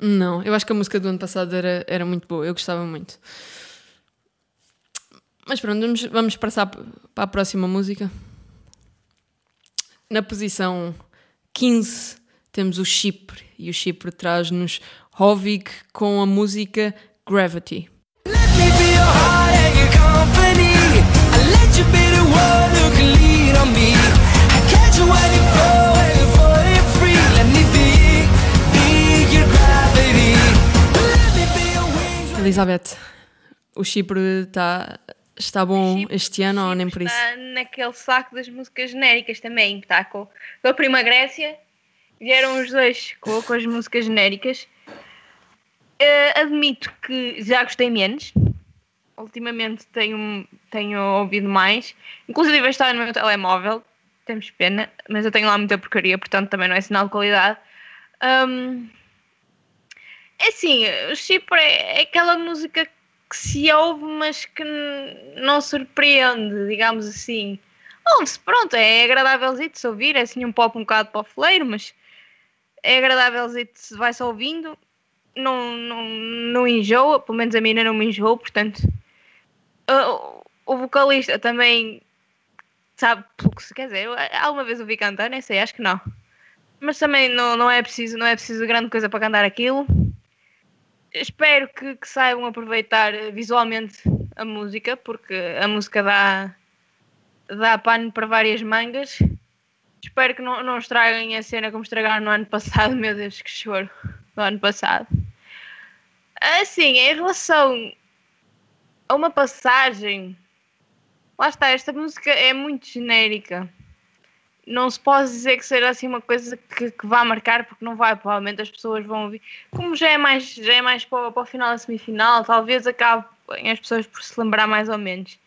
não, eu acho que a música do ano passado era, era muito boa, eu gostava muito. Mas pronto, vamos, vamos passar para a próxima música. Na posição 15 temos o Chipre, e o Chipre traz-nos Hovig com a música Gravity. Let Elizabeth, o Chipre está, está bom Chipre- este ano ou nem por isso? Está naquele saco das músicas genéricas também. Está com, com a Prima Grécia. Vieram os dois com, com as músicas genéricas. Eh, admito que já gostei menos. Ultimamente tenho, tenho ouvido mais. Inclusive está no meu telemóvel. Temos pena, mas eu tenho lá muita porcaria, portanto também não é sinal de qualidade. Hum, é assim, o Chipre é, é aquela música que se ouve, mas que não surpreende, digamos assim. Ouve-se, pronto, é agradávelzinho de se ouvir, é assim um pop um bocado pofleiro, mas é agradávelzinho de se vai-se ouvindo, não, não, não enjoa, pelo menos a mim ainda não me enjoou, portanto. o- o vocalista também sabe pelo que se quer dizer. eu- Alguma vez ouvi cantar, nem sei, acho que não. Mas também não, não, é, preciso, não é preciso grande coisa para cantar aquilo. Espero que, que saibam aproveitar visualmente a música, porque a música dá, dá pano para várias mangas. Espero que não, não estraguem a cena como estragaram no ano passado. <laughs> Meu Deus, que choro. No ano passado. Assim, em relação a uma passagem, lá está, esta música é muito genérica. Não se pode dizer que seja assim uma coisa que, que vá marcar, porque não vai, provavelmente as pessoas vão ouvir. Como já é mais, já é mais para, para o final da semifinal, talvez acabem as pessoas por se lembrar mais ou menos.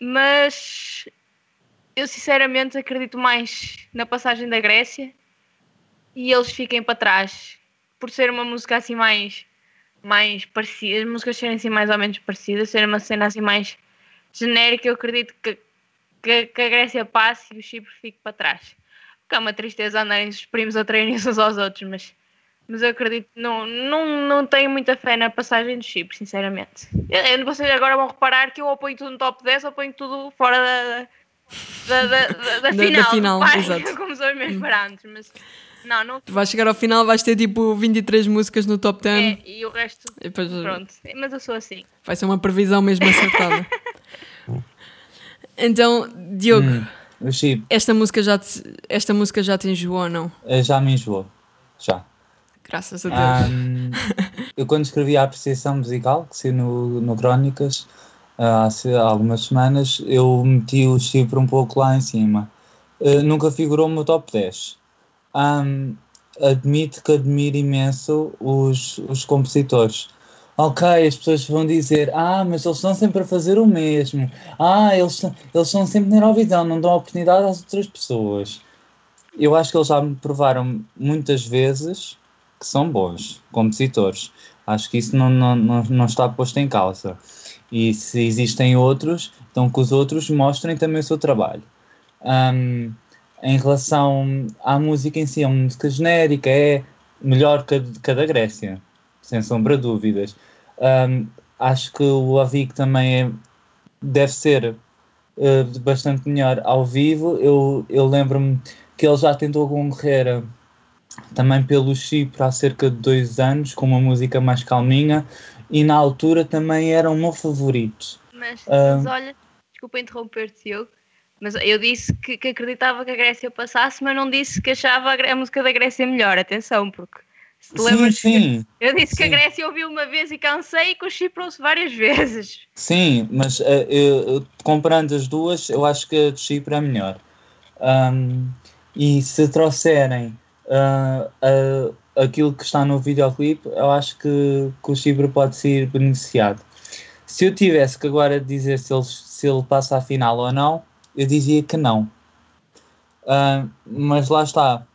Mas eu sinceramente acredito mais na passagem da Grécia e eles fiquem para trás por ser uma música assim mais mais parecida, as músicas serem assim mais ou menos parecidas, ser uma cena assim mais genérica, eu acredito que, que, que a Grécia passe e o Chipre fique para trás. Porque é uma tristeza andarem os primos a traírem uns aos outros, mas, mas eu acredito, não, não, não tenho muita fé na passagem do Chipre, sinceramente. Eu- vocês agora vão reparar que eu ou ponho tudo no top 10 ou ponho tudo fora da, da, da, da, da <laughs> Da- da final, final, Pai, exato. <laughs> como são os meus parâmetros, mas não, não Tu vais chegar ao final, vais ter tipo 23 músicas no top 10. é, e o resto, E depois pronto. Mas eu sou assim. vai ser uma previsão mesmo acertada. <laughs> então, Diogo, Hum, esta, música já te, esta música já te enjoou ou não? eh, já me enjoou. Já. Graças a Deus. Ahm, <laughs> eu quando escrevi a apreciação musical, que saiu no, no Crónicas, ah, há algumas semanas, eu meti o Chipre um pouco lá em cima. Eh, nunca figurou no meu top 10. Ahm, admito que admiro imenso os, os compositores. Ok, as pessoas vão dizer, ah, mas eles estão sempre a fazer o mesmo. Ah, eles, eles estão sempre na Eurovisão, não dão oportunidade às outras pessoas. Eu acho que eles já me provaram muitas vezes que são bons compositores. Acho que isso não, não, não, não está posto em causa. E se existem outros, então que os outros mostrem também o seu trabalho. Ahm, em relação à música em si, é uma música genérica, é melhor que a, que a da Grécia, sem sombra de dúvidas. Ahm, acho que o Avig também é, deve ser eh, bastante melhor ao vivo. Eu, eu lembro-me que ele já tentou concorrer a- também pelo Chipre há cerca de dois anos, com uma música mais calminha, e na altura também era o meu favorito. Mas, mas olha, desculpa interromper-te, Diogo, mas eu disse que, que acreditava que a Grécia passasse, mas não disse que achava a, a música da Grécia melhor. Atenção, porque se Sim, sim, eu disse que a sim. Grécia ouviu uma vez e cansei e que ouço várias <laughs> vezes. sim, mas eh, eu- comparando as duas, eu acho que a de Chipre é melhor. Ahm, e se trouxerem ah, a- aquilo que está no videoclipe, eu acho que, que o Chipre pode ser beneficiado. Se eu tivesse que agora dizer se ele, se ele passa à final ou não, eu dizia que não. Ah, mas lá está,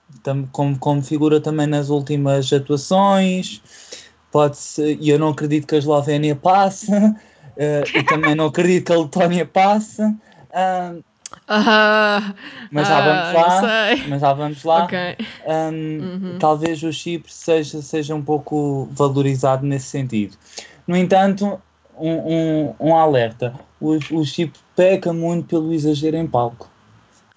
como, como figura também nas últimas atuações, pode-se, e eu não acredito que a Eslovénia passe, ah, <laughs> e também não acredito que a Letónia passe, ah, Ah, mas já ah, vamos lá. Mas já vamos lá. Ok. Um, Talvez o Chipre seja, seja um pouco valorizado nesse sentido. No entanto, um, um, um alerta: o, o Chipre peca muito pelo exagero em palco.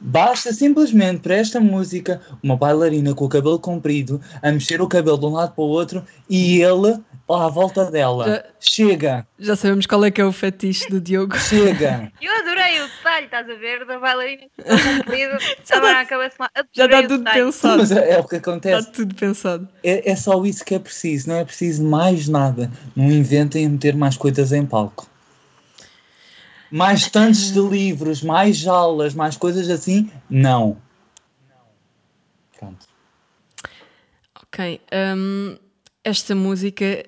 Basta simplesmente para esta música uma bailarina com o cabelo comprido a mexer o cabelo de um lado para o outro e ele lá à volta dela. Já- Chega, Já sabemos qual é que é o fetiche do Diogo. chega. <laughs> Eu adorei o detalhe, estás a ver, da bailarina <laughs> está lá. Já Adorei está o tudo detalhe. pensado. Mas é, é o que Está acontece. tudo pensado. É, é só isso que é preciso, não é preciso mais nada. Não inventem meter mais coisas em palco. Mais tantos de livros, mais jaulas, mais coisas assim, não. Pronto. Ok. hum, esta música.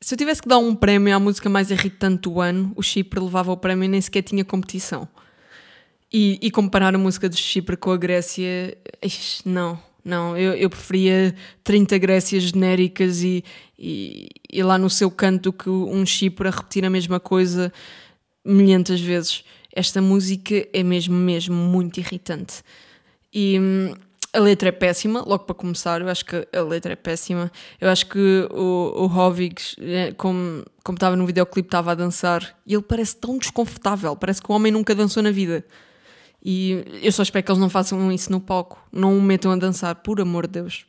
Se eu tivesse que dar um prémio à música mais irritante do ano, o Chipre levava o prémio e nem sequer tinha competição. E, e comparar a música do Chipre com a Grécia, ixi, não, não. Eu, eu preferia 30 Grécias genéricas e, e, e lá no seu canto que um Chipre a repetir a mesma coisa milhentas vezes. Esta música é mesmo, mesmo muito irritante. E hum, a letra é péssima, logo para começar, eu acho que a letra é péssima. Eu acho que o, o Hovig, eh, como, como estava no videoclipe, estava a dançar e ele parece tão desconfortável, parece que o homem nunca dançou na vida. E eu só espero que eles não façam isso no palco, não o metam a dançar, por amor de Deus.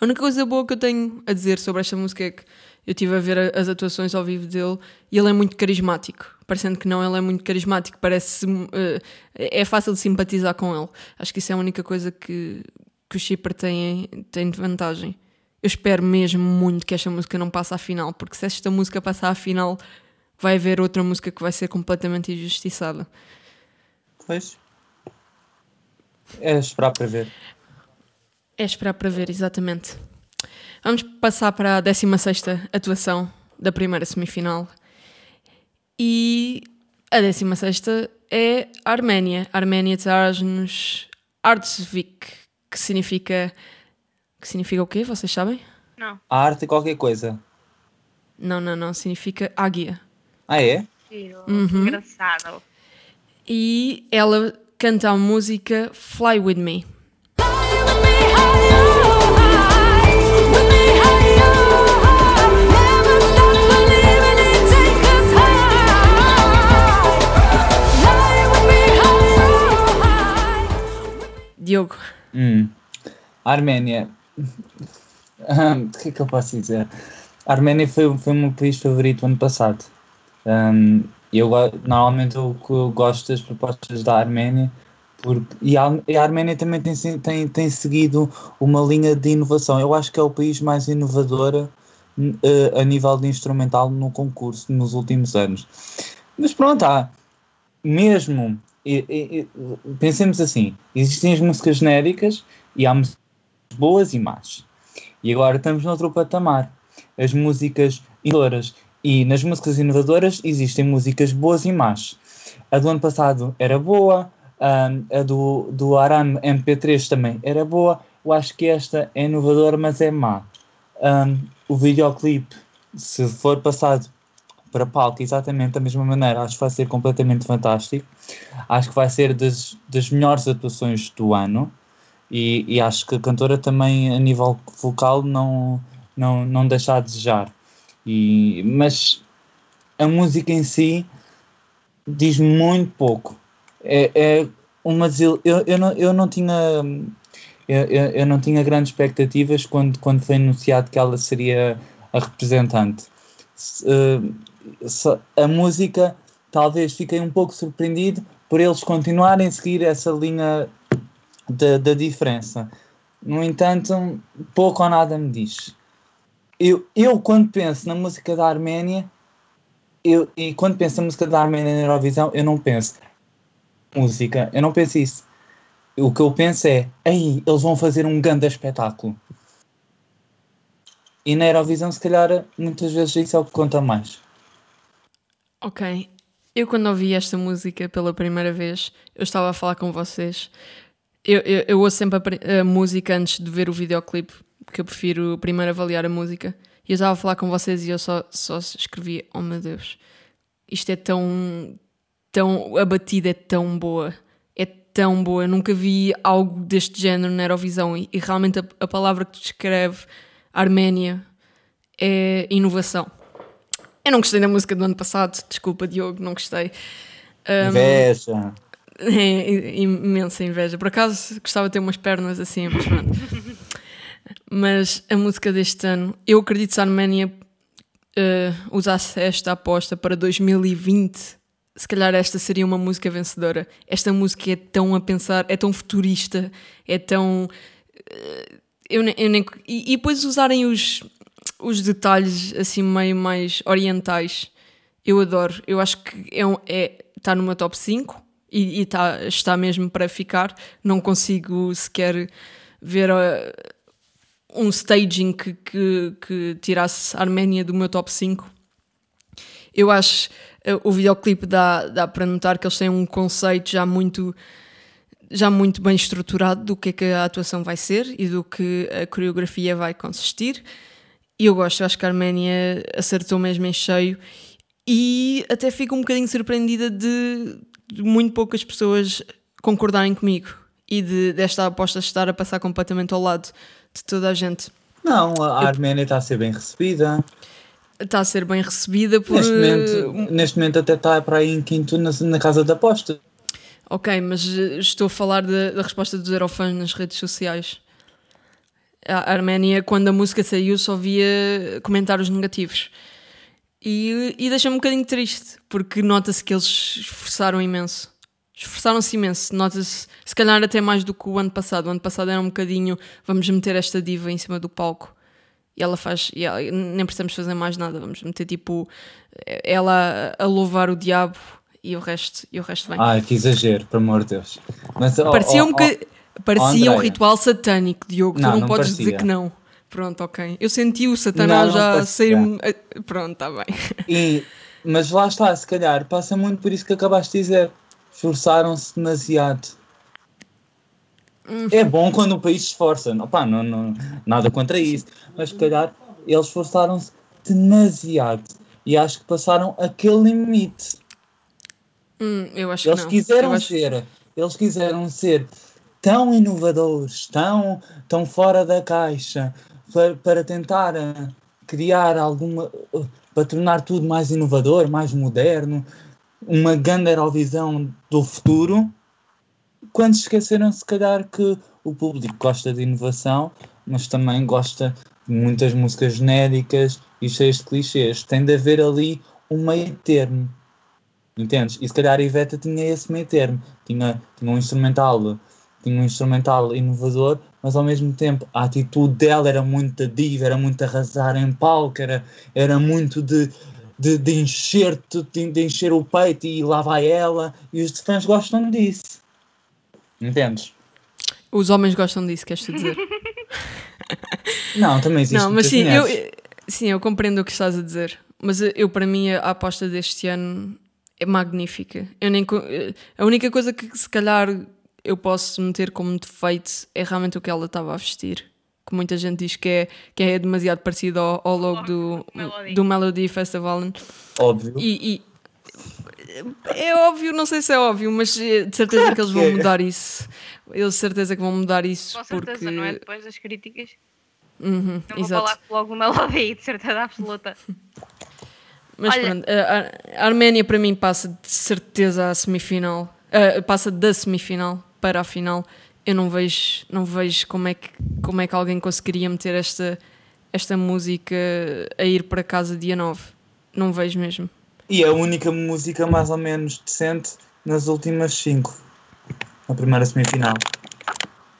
A única coisa boa que eu tenho a dizer sobre esta música é que eu estive a ver as atuações ao vivo dele e ele é muito carismático. Parecendo que não, ele é muito carismático, parece. eh, é fácil de simpatizar com ele. Acho que isso é a única coisa que, que o Shipper tem, tem de vantagem. Eu espero mesmo muito que esta música não passe à final, porque se esta música passar à final, vai haver outra música que vai ser completamente injustiçada. Pois. É esperar para ver. É esperar para ver, exatamente. Vamos passar para a 16 atuação da primeira semifinal. E a 16 é a Arménia. A Arménia traz-nos Artsvik, que significa. Que significa o quê? Vocês sabem? Não. A arte é qualquer coisa. Não, não, não. Significa águia. Ah, é? Uhum. Engraçado. E ela canta a música Fly With Me. Diogo, Hum. Arménia. Hum, O que é que eu posso dizer? A Arménia foi, foi o meu país favorito ano passado. Hum, eu normalmente eu, eu gosto das propostas da Arménia porque, e, a, e a Arménia também tem, tem, tem seguido uma linha de inovação. Eu acho que é o país mais inovador eh, a nível de instrumental no concurso nos últimos anos. Mas pronto, há, mesmo e- e- pensemos assim: existem as músicas genéricas e há músicas boas e más. E agora estamos noutro patamar. As músicas inovadoras. E nas músicas inovadoras existem músicas boas e más. A do ano passado era boa, a do, do Aram MP3 também era boa. Eu acho que esta é inovadora, mas é má. Hum, o videoclipe, se for passado para palco exatamente da mesma maneira, acho que vai ser completamente fantástico. Acho que vai ser das, das melhores atuações do ano e, e acho que a cantora também, a nível vocal, não, não, não deixa a desejar. E, mas a música em si diz muito pouco. É, é uma desil... eu, eu, não, eu não tinha eu, eu, não tinha grandes expectativas quando, quando foi anunciado que ela seria a representante. Se, eh, a música talvez fiquei um pouco surpreendido por eles continuarem a seguir essa linha da, diferença. No entanto, pouco ou nada me diz. Eu, eu quando penso na música da Arménia, eu, e quando penso na música da Arménia na Eurovisão, eu não penso música, eu não penso isso. O que eu penso é, aí eles vão fazer um grande espetáculo. E na Eurovisão, se calhar, muitas vezes isso é o que conta mais. Ok. Eu, quando ouvi esta música pela primeira vez, eu estava a falar com vocês. Eu, eu, eu ouço sempre a, a música antes de ver o videoclipe, porque eu prefiro primeiro avaliar a música. E eu estava a falar com vocês e eu só, só escrevi: Oh meu Deus, isto é tão. tão a batida é tão boa. É tão boa. Eu nunca vi algo deste género na Eurovisão. E, e realmente a, a palavra que descreve Arménia é inovação. Eu não gostei da música do ano passado, desculpa, Diogo, não gostei. Um, Inveja. <laughs> é imensa inveja. Por acaso gostava de ter umas pernas assim, mas pronto. mas a música deste ano, eu acredito que se a Arménia eh, usasse esta aposta para 2020, se calhar esta seria uma música vencedora. Esta música é tão a pensar, é tão futurista, é tão. eh, eu, eu nem, e, e depois usarem os, os detalhes assim meio mais orientais. Eu adoro. Eu acho que é, é está meu top 5 e, e tá, está mesmo para ficar. Não consigo sequer ver uh, um staging que, que, que tirasse a Arménia do meu top 5. Eu acho uh, o videoclipe dá, dá para notar que eles têm um conceito já muito já muito bem estruturado do que é que a atuação vai ser e do que a coreografia vai consistir. E eu gosto, eu acho que a Arménia acertou mesmo em cheio e até fico um bocadinho surpreendida de de muito poucas pessoas concordarem comigo e de, desta aposta estar a passar completamente ao lado de toda a gente. Não, a Arménia está a ser bem recebida. Está a ser bem recebida por. Neste eh, momento, neste momento até está para aí em quinto na, na casa de aposta. Ok, mas eh, estou a falar da, da resposta dos Eurofãs nas redes sociais. A Arménia, quando a música saiu, só via comentários negativos. E, e deixa-me um bocadinho triste, porque nota-se que eles esforçaram imenso. Esforçaram-se imenso. Nota-se, se calhar, até mais do que o ano passado. O ano passado era um bocadinho, vamos meter esta diva em cima do palco. E ela faz, e ela- nem precisamos fazer mais nada. Vamos meter tipo ela a louvar o diabo e o resto, e o resto vem. Ai, que exagero, por amor de Deus. Mas, oh, Parecia, oh, um, oh, parecia um ritual satânico, Diogo. Não, tu não, não podes parecia. dizer que não. Pronto, ok. Eu senti o Satanás já sair-me. eh, Pronto, está bem. E, mas lá está, se calhar, passa muito por isso que acabaste de dizer. Esforçaram-se demasiado. Hum. É bom quando o país se esforça. Opa, não, não, nada contra isso. Mas se calhar eles esforçaram-se demasiado. E acho que passaram aquele limite. Hum, eu acho Eles que não. quiseram Eu acho- ser, eles quiseram ser tão inovadores, tão, tão fora da caixa, para, para tentar eh, criar alguma, eh, para tornar tudo mais inovador, mais moderno, uma grande Eurovisão do futuro, quando esqueceram se calhar que o público gosta de inovação, mas também gosta de muitas músicas genéricas e cheias de clichês. Tem de haver ali um meio termo. Entendes? E se calhar a Iveta tinha esse meio termo. Tinha, tinha um instrumental, tinha um instrumental inovador, mas ao mesmo tempo a atitude dela era muito da diva, era muito arrasar em palco, era, era muito de, de, de encher de, de encher o peito e lá vai ela. E os fãs gostam disso. Entendes? Os homens gostam disso, queres tu dizer? <laughs> Não, também existe. não, mas sim eu, sim, eu compreendo o que estás a dizer. Mas eu, para mim, a aposta deste ano é magnífica. Eu nem, a única coisa que se calhar eu posso meter como defeito é realmente o que ela estava a vestir. Que muita gente diz que é, que é demasiado parecido ao, ao logo do, Melody. do Melody Festival. Óbvio. E, e- é óbvio, não sei se é óbvio, mas eh, de certeza que eles vão que é. mudar isso. Eles de certeza que vão mudar isso Com certeza, porque. não é? Depois das críticas. Uhum, Eu vou exato. falar logo uma Melody, de certeza absoluta. Mas Olha- pronto, a, a Arménia para mim passa de certeza à semifinal. Ah, passa da semifinal para a final. Eu não vejo, não vejo como, é que, como é que alguém conseguiria meter esta, esta música a ir para casa dia 9. Não vejo mesmo. E a única música mais ou menos decente nas últimas cinco. Na primeira semifinal.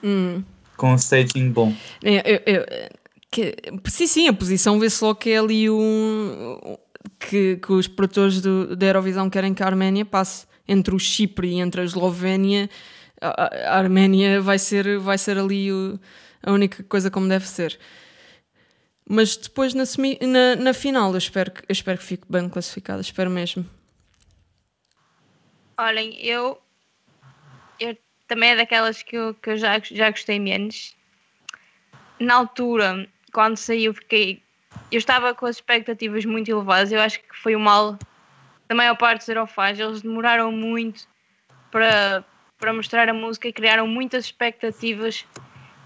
Hum. Com um staging bom. É, eu- eu- que- sim, sim, a posição vê-se logo que é ali um. que, que os produtores do, da Eurovisão querem que a Arménia passe. Entre o Chipre e entre a Eslovénia, a, Arménia vai ser, vai ser ali o- a única coisa como deve ser. Mas depois na, semi- na, na final eu espero, que, eu espero que fique bem classificada, espero mesmo. Olhem, eu, eu também é daquelas que eu, que eu já, já gostei menos. Na altura, quando saiu, fiquei. Eu estava com as expectativas muito elevadas. Eu acho que foi o mal da maior parte dos Eurofans. Eles demoraram muito para, para mostrar a música criaram muitas expectativas.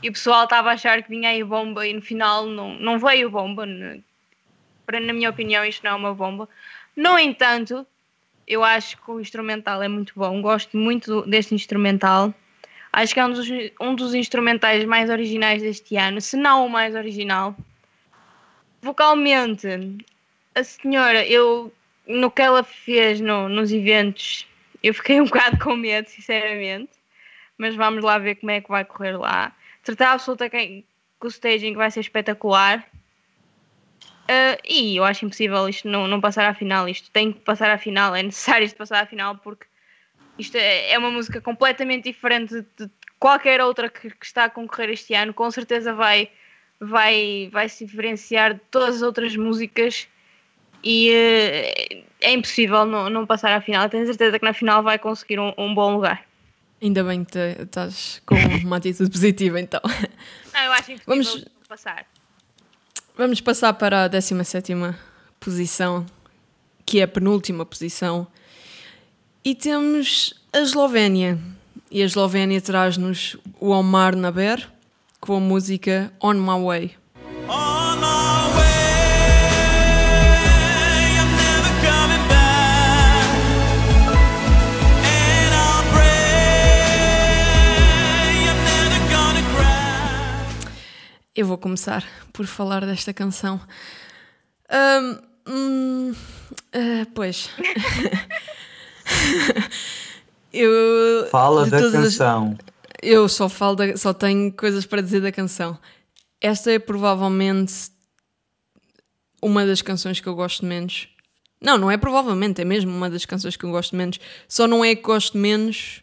E o pessoal estava a achar que vinha aí bomba e no final não, não veio bomba. Para, na minha opinião, isto não é uma bomba. No entanto, eu acho que o instrumental é muito bom. Gosto muito deste instrumental. Acho que é um dos, um dos instrumentais mais originais deste ano, se não o mais original. Vocalmente, a senhora, eu no que ela fez no- nos eventos, eu fiquei um bocado com medo, sinceramente. Mas vamos lá ver como é que vai correr lá. Certeza absoluta que, o staging vai ser espetacular. Ah, e eu acho impossível isto não, não passar à final. Isto tem que passar à final, é necessário isto passar à final porque isto é, é uma música completamente diferente de qualquer outra que, que está a concorrer este ano. Com certeza vai, vai, vai se diferenciar de todas as outras músicas e eh, é impossível não, não passar à final. Tenho certeza que na final vai conseguir um, um bom lugar. Ainda bem que estás com uma atitude positiva então. Não, eu acho impossível Vamos- passar. Vamos passar para a 17 posição, que é a penúltima posição. E temos a Eslovénia. E a Eslovénia traz-nos o Omar Naber com a música On My Way. On Eu vou começar por falar desta canção. Ahm, hum, ah, pois. <laughs> eu. Fala da todas as- canção. Eu só falo da- só tenho coisas para dizer da canção. Esta é provavelmente uma das canções que eu gosto menos. Não, não é provavelmente, é mesmo uma das canções que eu gosto menos. Só não é que gosto menos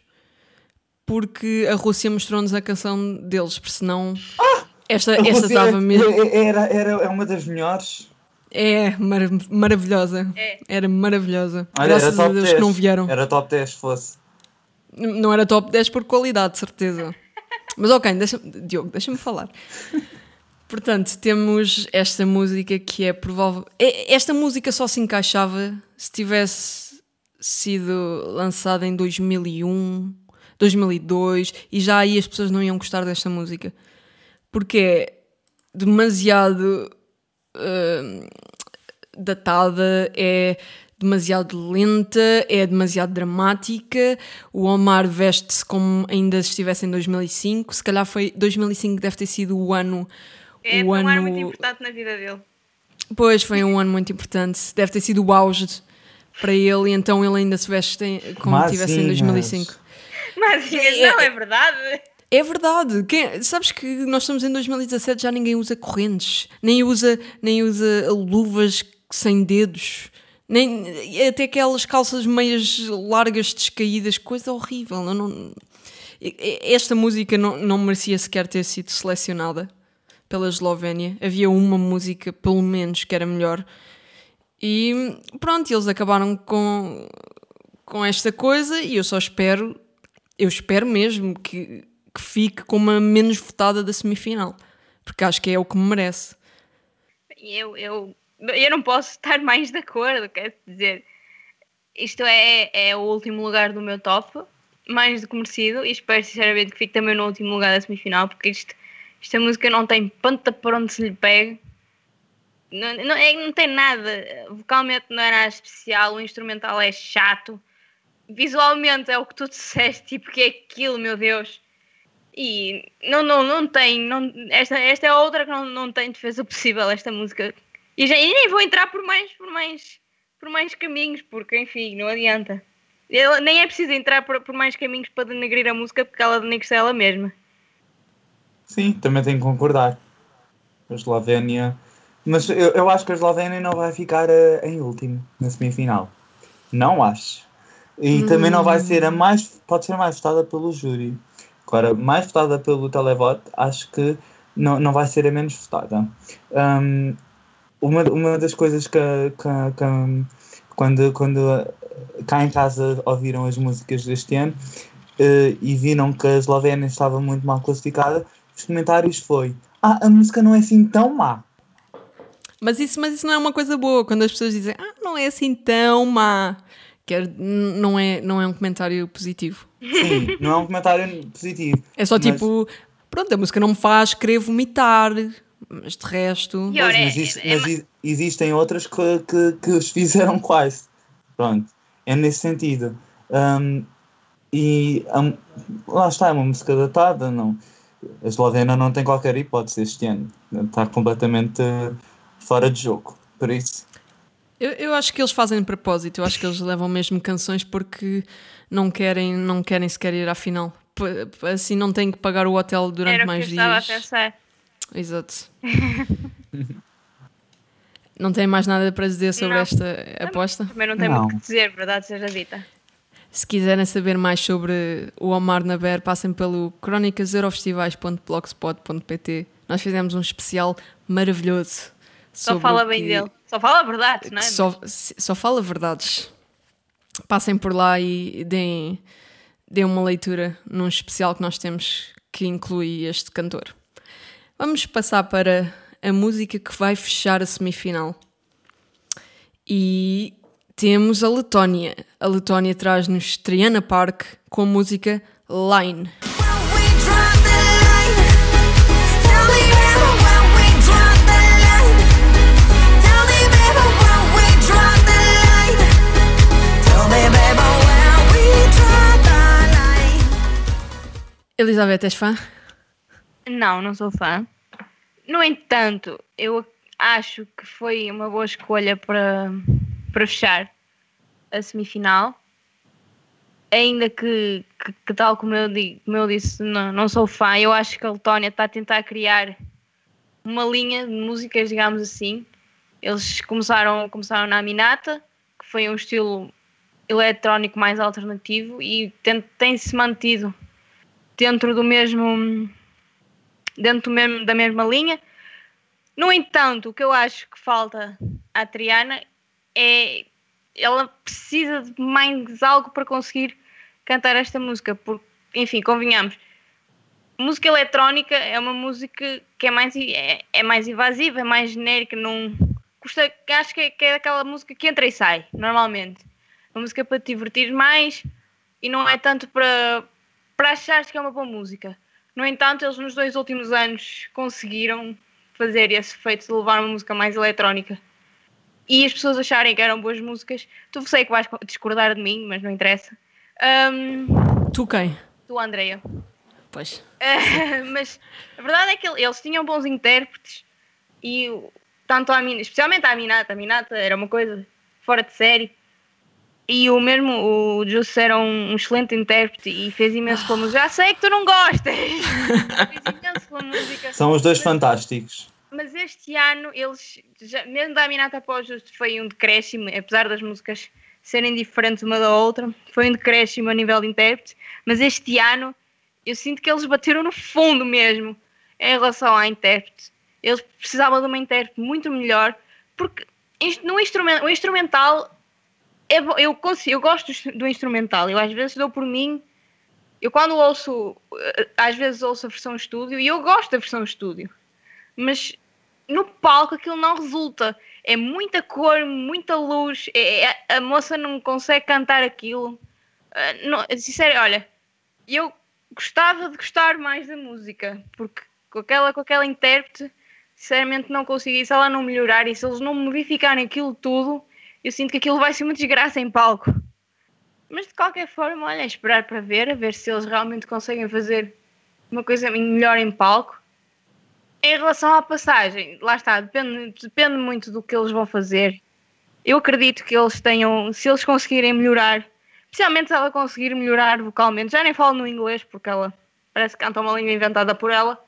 porque a Rússia mostrou-nos a canção deles, porque senão esta A esta estava mesmo. é- Era, era, é uma das melhores. É mara- maravilhosa. É. Era maravilhosa. Olha, Graças era a top Deus 10. que não vieram. Era top 10 se fosse. Não era top 10 por qualidade, de certeza. <laughs> Mas ok, deixa Diogo, deixa-me falar. Portanto, temos esta música que é provável. é- Esta música só se encaixava se tivesse sido lançada em 2001, 2002 e já aí as pessoas não iam gostar desta música. Porque é demasiado hum, datada, é demasiado lenta, é demasiado dramática. O Omar veste-se como ainda estivesse em 2005. Se calhar foi 2005 deve ter sido o ano. É o foi um ano ano muito importante na vida dele. Pois foi um ano muito importante. Deve ter sido o auge para ele, e então ele ainda se veste como Mas estivesse em mas- 2005. Mas não, é verdade. É verdade. Quem- sabes que nós estamos em 2017 já ninguém usa correntes, nem usa, nem usa luvas sem dedos, nem até aquelas calças meias largas descaídas, coisa horrível. Eu não- esta música não, não merecia sequer ter sido selecionada pela Eslovénia. Havia uma música, pelo menos, que era melhor. E pronto, eles acabaram com, com esta coisa e eu só espero, eu espero mesmo que, que fique como a menos votada da semifinal. Porque acho que é o que me merece. Eu, eu, eu não posso estar mais de acordo, quer dizer, isto é, é o último lugar do meu top, mais do que merecido, e espero sinceramente que fique também no último lugar da semifinal, porque isto, esta música não tem ponta para onde se lhe pegue, não, não, é- não tem nada, vocalmente não é nada especial, o instrumental é chato, visualmente é o que tu disseste, tipo, que é aquilo, meu Deus. E não, não, não tem, não, esta, esta é outra que não, não tem defesa possível, esta música. E, já, e nem vou entrar por mais, por mais, por mais caminhos, porque enfim, não adianta. Ele- nem é preciso entrar por, por mais caminhos para denegrir a música, porque ela denegre-se ela mesma. Sim, também tenho que concordar. A Eslovénia. Mas eu, eu acho que a Eslovénia não vai ficar eh, em último na semifinal. Não acho. E também não vai ser a mais. Pode ser mais votada pelo júri. Agora, mais votada pelo televoto, acho que não, não vai ser a menos votada. Hum, uma, uma das coisas que, que- que- quando, quando eh, cá em casa ouviram as músicas deste ano eh, e viram que a Eslovénia estava muito mal classificada, os comentários foi ah, a música não é assim tão má. Mas isso, mas isso não é uma coisa boa quando as pessoas dizem ah, não é assim tão má. Que é- n- não, é, não é um comentário positivo. Sim, não é um comentário positivo. É só Mas- tipo, pronto, a música não me faz querer vomitar, mas de resto. Mas, é- isto- é mas ma- i- existem outras que, que, que os <laughs> fizeram quase. Pronto, é nesse sentido. Hum, e hum, lá está, é uma música datada. Não. A Eslovênia não tem qualquer hipótese este ano. Está completamente eh, fora de jogo. Por isso, Eu, eu acho que eles fazem de propósito, eu acho que eles levam mesmo canções porque não querem, não querem sequer ir à final. P- Assim não têm que pagar o hotel durante era o que eu mais estava a dias. pensar. Exato. <laughs> não tem mais nada para dizer sobre Não. esta aposta? Também não tem Não. muito o que dizer, verdade seja dita. Se quiserem saber mais sobre o Omar Naber, passem pelo crónicaseurofestivais.blogspot.pt. Nós fizemos um especial maravilhoso. Só fala bem que- dele. Só fala verdades, não é? só, só fala verdades. Passem por lá e deem, deem uma leitura num especial que nós temos que inclui este cantor. Vamos passar para a música que vai fechar a semifinal. E temos a Letónia. A Letónia traz-nos Triana Park com a música Line. Elizabeth, és fã? Não, não sou fã. No entanto, eu acho que foi uma boa escolha para, para fechar a semifinal. Ainda que, que, que tal como eu, como eu disse, não, não sou fã, eu acho que a Letónia está a tentar criar uma linha de músicas, digamos assim. Eles começaram, começaram na Aminata, que foi um estilo eletrónico mais alternativo, e tem- tem-se mantido dentro do mesmo dentro mesmo- da mesma linha. No entanto, o que eu acho que falta à Triana é ela precisa de mais algo para conseguir cantar esta música, porque, enfim, convenhamos, música eletrónica é uma música que é mais, é, é mais invasiva, é mais genérica, não custa, acho que é, que é aquela música que entra e sai, normalmente. Uma música para te divertir mais e não é tanto para, para achares que é uma boa música. No entanto, eles nos dois últimos anos conseguiram fazer esse feito de levar uma música mais eletrónica. E as pessoas acharem que eram boas músicas. Tu sei que vais discordar de mim, mas não interessa. Ahm, Tu quem? tu, Andreia. Pois. Uh, <laughs> mas a verdade é que ele- eles tinham bons intérpretes e tanto a Aminata, especialmente a Aminata, a Aminata era uma coisa fora de série e o mesmo o Juice era um, um excelente intérprete e fez imenso pela música. Já sei que tu não gostas! <laughs> fez imenso pela música. São os dois fantásticos. mas este ano, eles, já- mesmo da Aminata o Justo, foi um decréscimo, apesar das músicas serem diferentes uma da outra, foi um decréscimo a nível de intérprete. Mas este ano, eu sinto que eles bateram no fundo mesmo em relação à intérprete. Eles precisavam de uma intérprete muito melhor, porque no instrumen- o instrumental, é eu, consigo, eu gosto do- instrumental, eu às vezes dou por mim. Eu quando ouço, eh, às vezes ouço a versão estúdio e eu gosto da versão estúdio mas no palco aquilo não resulta. É muita cor, muita luz, é- é- a moça não consegue cantar aquilo. Ah, não, sincero, olha, eu gostava de gostar mais da música, porque com aquela, com aquela intérprete, sinceramente não consigo. E se ela não melhorar e se eles não modificarem aquilo tudo, eu sinto que aquilo vai ser uma desgraça em palco. Mas de qualquer forma, olha, esperar para ver, a ver se eles realmente conseguem fazer uma coisa melhor em palco. Em relação à passagem, lá está, depende, depende muito do que eles vão fazer. Eu acredito que eles tenham, se eles conseguirem melhorar, especialmente se ela conseguir melhorar vocalmente, já nem falo no inglês porque ela parece que canta uma língua inventada por ela,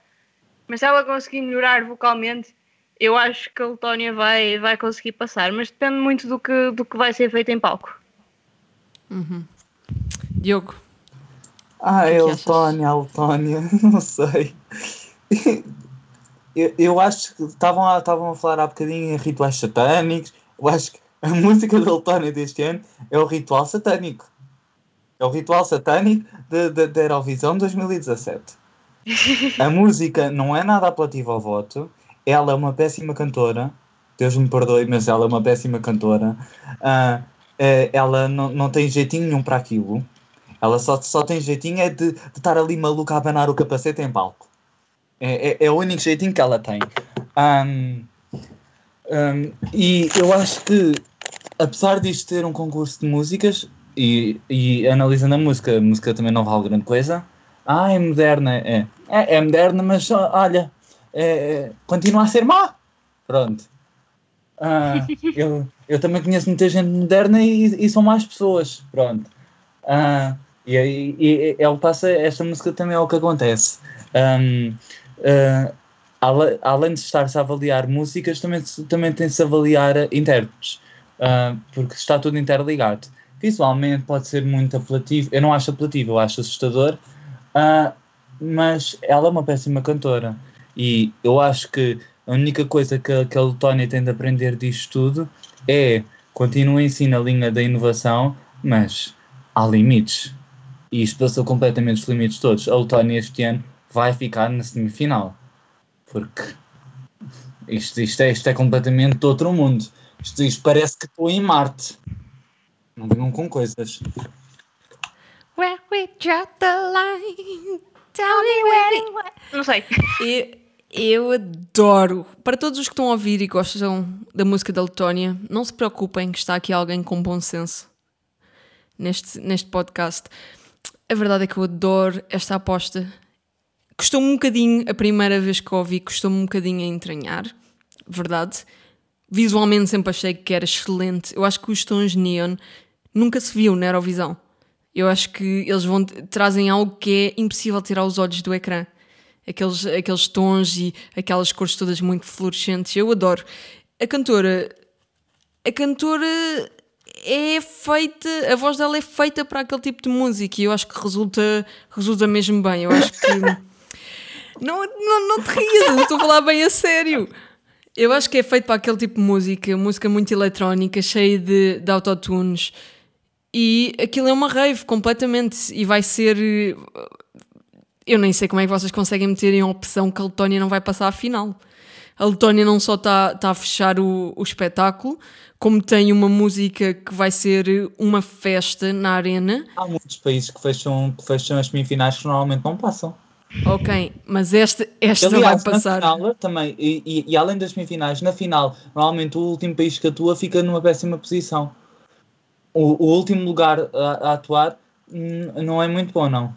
mas se ela conseguir melhorar vocalmente, eu acho que a Letónia vai, vai conseguir passar, mas depende muito do que, do que vai ser feito em palco. Diogo. Ah, que é achas? Letónia, a Letónia, <laughs> não sei. Eu, eu acho que estavam a, estavam a falar há bocadinho em rituais satânicos. Eu acho que a <laughs> música da Letónia deste ano é o ritual satânico. É o ritual satânico da Eurovisão 2017. <laughs> A música não é nada apelativa ao voto. Ela é uma péssima cantora. Deus me perdoe, mas ela é uma péssima cantora. Ah, eh, ela não, não tem jeitinho nenhum para aquilo. Ela só, só tem jeitinho é de, de estar ali maluca a abanar o capacete em palco. É, é, é o único jeitinho que ela tem. Ahm, ahm, e eu acho que, apesar disto ter um concurso de músicas, e, e analisando a música, a música também não vale grande coisa. Ah, é moderna, é. É, é moderna, mas ó, olha, é, continua a ser má. Pronto. Ah, <laughs> eu, eu também conheço muita gente moderna e, e são mais pessoas. Pronto. Ah, e, e, e ele passa, esta música também é o que acontece. Ahm, ah, ale- além de estar-se a avaliar músicas, também, também tem-se a avaliar intérpretes, ah, porque está tudo interligado. Visualmente pode ser muito apelativo, eu não acho apelativo, eu acho assustador, ah, mas ela é uma péssima cantora. E eu acho que a única coisa que, que a Letónia tem de aprender disto tudo é continuem sim na linha da inovação, mas há limites. E isto passou completamente os limites todos. A Letónia este ano vai ficar na semifinal. Porque isto, isto, é, isto é completamente de outro mundo. Isto, isto parece que estou em Marte. Não venham com coisas. Where we draw the line. Tell me where. Não sei. Eu, eu adoro. Para todos os que estão a ouvir e gostam da música da Letónia, não se preocupem que está aqui alguém com bom senso neste, neste podcast. A verdade é que eu adoro esta aposta. Custou-me um bocadinho, a primeira vez que a ouvi, custou-me um bocadinho a entranhar. Verdade. Visualmente sempre achei que era excelente. Eu acho que os tons neon nunca se viu na Eurovisão. Eu acho que eles vão trazem algo que é impossível tirar os olhos do ecrã. Aqueles, aqueles tons e aquelas cores todas muito fluorescentes. Eu adoro. A cantora. A cantora é feita. A voz dela é feita para aquele tipo de música e eu acho que resulta, resulta mesmo bem. Eu acho que. <laughs> Não, não, não te rias, estou a falar bem a sério. Eu acho que é feito para aquele tipo de música, música muito eletrónica, cheia de, de autotunes. E aquilo é uma rave completamente. E vai ser. Eu nem sei como é que vocês conseguem meter em opção que a Letónia não vai passar à final. A Letónia não só está tá a fechar o, o espetáculo, como tem uma música que vai ser uma festa na arena. Há muitos países que fecham, que fecham as semifinais que normalmente não passam. Ok, mas esta, esta Aliás, vai passar. na final também, e, e- e além das semifinais, na final, normalmente o último país que atua fica numa péssima posição. O, o último lugar a, a atuar hum, não é muito bom, não.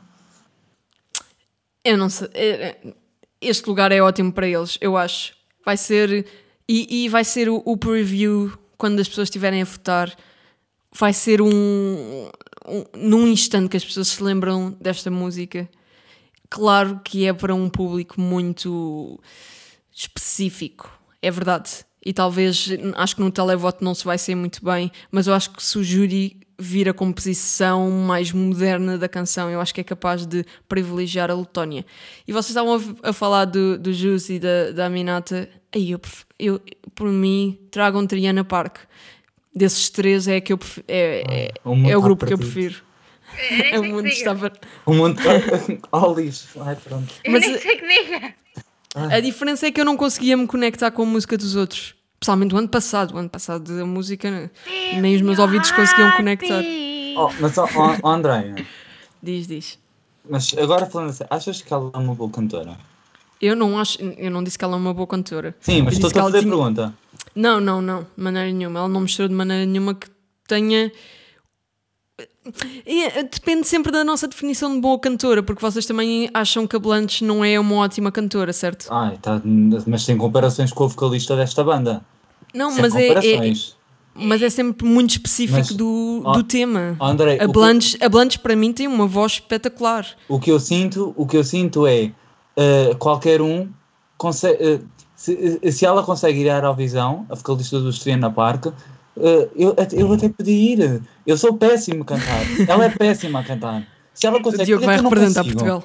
Eu não sei. é- é- Este lugar é ótimo para eles, eu acho. Vai ser. E, e vai ser o, o preview quando as pessoas estiverem a votar. Vai ser um, um. Num instante que as pessoas se lembram desta música. Claro que é para um público muito específico, é verdade. E talvez, acho que no televoto não se vai ser muito bem, mas eu acho que se o júri vir a composição mais moderna da canção, eu acho que é capaz de privilegiar a Letónia. E vocês estavam a, a falar do, do Jus e da, da Aminata, aí eu, eu, por mim, tragam Triana Park. Desses três é, que eu pref- é, é, é o grupo que eu prefiro. Eu É o mundo estava. O mundo está ao lixo. Ai, pronto. Eu Mas, nem sei que diga. A diferença é que eu não conseguia me conectar com a música dos outros. Principalmente o ano passado. O ano passado a música nem os meus ouvidos conseguiam conectar. Oh, mas, oh, oh, oh, Andréia, Diz, diz. mas agora falando assim, achas que ela é uma boa cantora? Eu não acho, eu não disse que ela é uma boa cantora. Sim, mas que a fazer tinha- pergunta. Não, não, não, de maneira nenhuma. Ela não mostrou de maneira nenhuma que tenha. E, eh, Depende sempre da nossa definição de boa cantora, porque vocês também acham que a Blanche não é uma ótima cantora, certo? Ai, tá, mas tem comparações com o vocalista desta banda. Não, Sem mas é, é- mas é sempre muito específico Mas- do, Oh, do tema. oh, André, a, o que- Blanche, a Blanche para mim tem uma voz espetacular. O que eu sinto, o que eu sinto é eh, qualquer um consegue, eh, se, eh, se ela consegue ir à Eurovisão, a vocalista do Estrela Park, eh, eu, eu até podia ir. Eu sou péssimo a cantar. ela é péssima a cantar. Se ela <laughs> O consegue, Diogo por que vai representar? Portugal.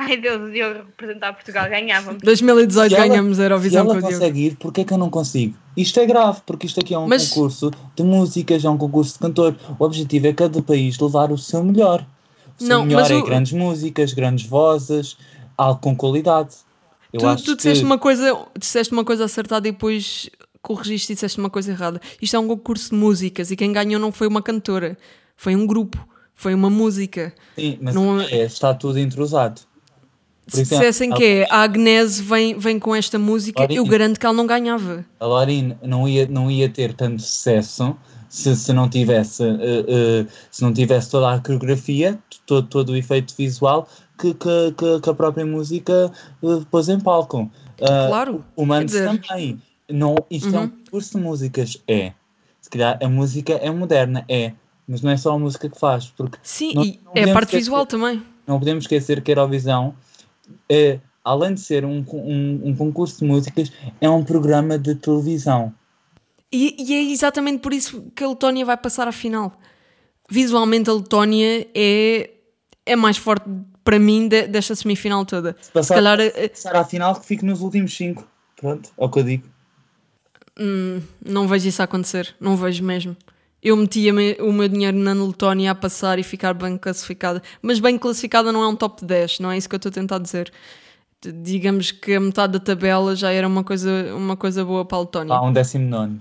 Ai Deus, o Diogo representar Portugal, ganhávamos. 2018 Se ela- ganhamos a Se Eurovisão ela com o Diogo. consegue ir, porquê que eu não consigo? Isto é grave, porque isto aqui é um Mas- concurso de músicas, é um concurso de cantor. O objetivo é cada país levar o seu melhor. O seu Não, melhor mas é o- grandes músicas, grandes vozes, algo com qualidade. Eu Tu, acho tu disseste, que... uma coisa, disseste uma coisa acertada e depois corrigiste e disseste uma coisa errada. Isto é um concurso de músicas e quem ganhou não foi uma cantora, foi um grupo, foi uma música. Sim, mas não- é, está tudo entrosado. Se exemplo, dissessem que é a Agnese vem, vem com esta música, Ora, eu garanto que ela não ganhava. A Lorine não ia, não ia ter tanto sucesso se, se não tivesse eh, eh, se não tivesse toda a coreografia, todo, todo o efeito visual que, que, que, que a própria música eh, pôs em palco. Ah, Claro, O Mandes dizer- também. Não, isto é um Uhum. concurso de músicas, é. Se calhar a música é moderna, é. Mas não é só a música que faz, porque Sim, Não- não é a parte visual também. não podemos esquecer que a Eurovisão, é, além de ser um, um, um concurso de músicas, é um programa de televisão. E, e é exatamente por isso que a Letónia vai passar à final. Visualmente, a Letónia é, é mais forte para mim de- desta semifinal toda. Se, passar- calhar, eh, Passar à final que fique nos últimos cinco. Pronto, é o que eu digo. hum, não vejo isso acontecer. Não vejo mesmo. Eu metia me- o meu dinheiro na Letónia a passar e ficar bem classificada. Mas bem classificada não é um top 10, não é isso que eu estou a tentar dizer. Digamos que a metade da tabela já era uma coisa, uma coisa boa para a Letónia. Há um décimo nono.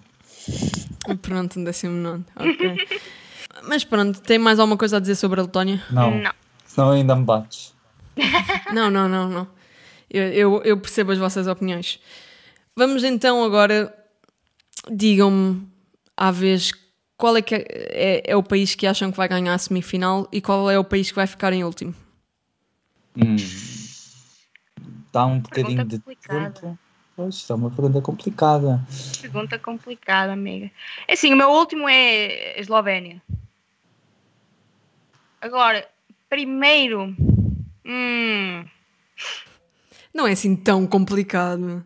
Pronto, um décimo nono. Ok. Mas pronto, tem mais alguma coisa a dizer sobre a Letónia? Não, Não. senão ainda me bates. <laughs> Não, não, não, não. Eu, eu, eu percebo as vossas opiniões. Vamos então agora. Digam-me à vez qual é, que é, é, é o país que acham que vai ganhar a semifinal e qual é o país que vai ficar em último. Hum. Dá um bocadinho de tempo. Pois, está uma pergunta complicada. Pergunta complicada, amiga. É assim, o meu último é a Eslovénia. Agora, primeiro. Hum, Não é assim tão complicado.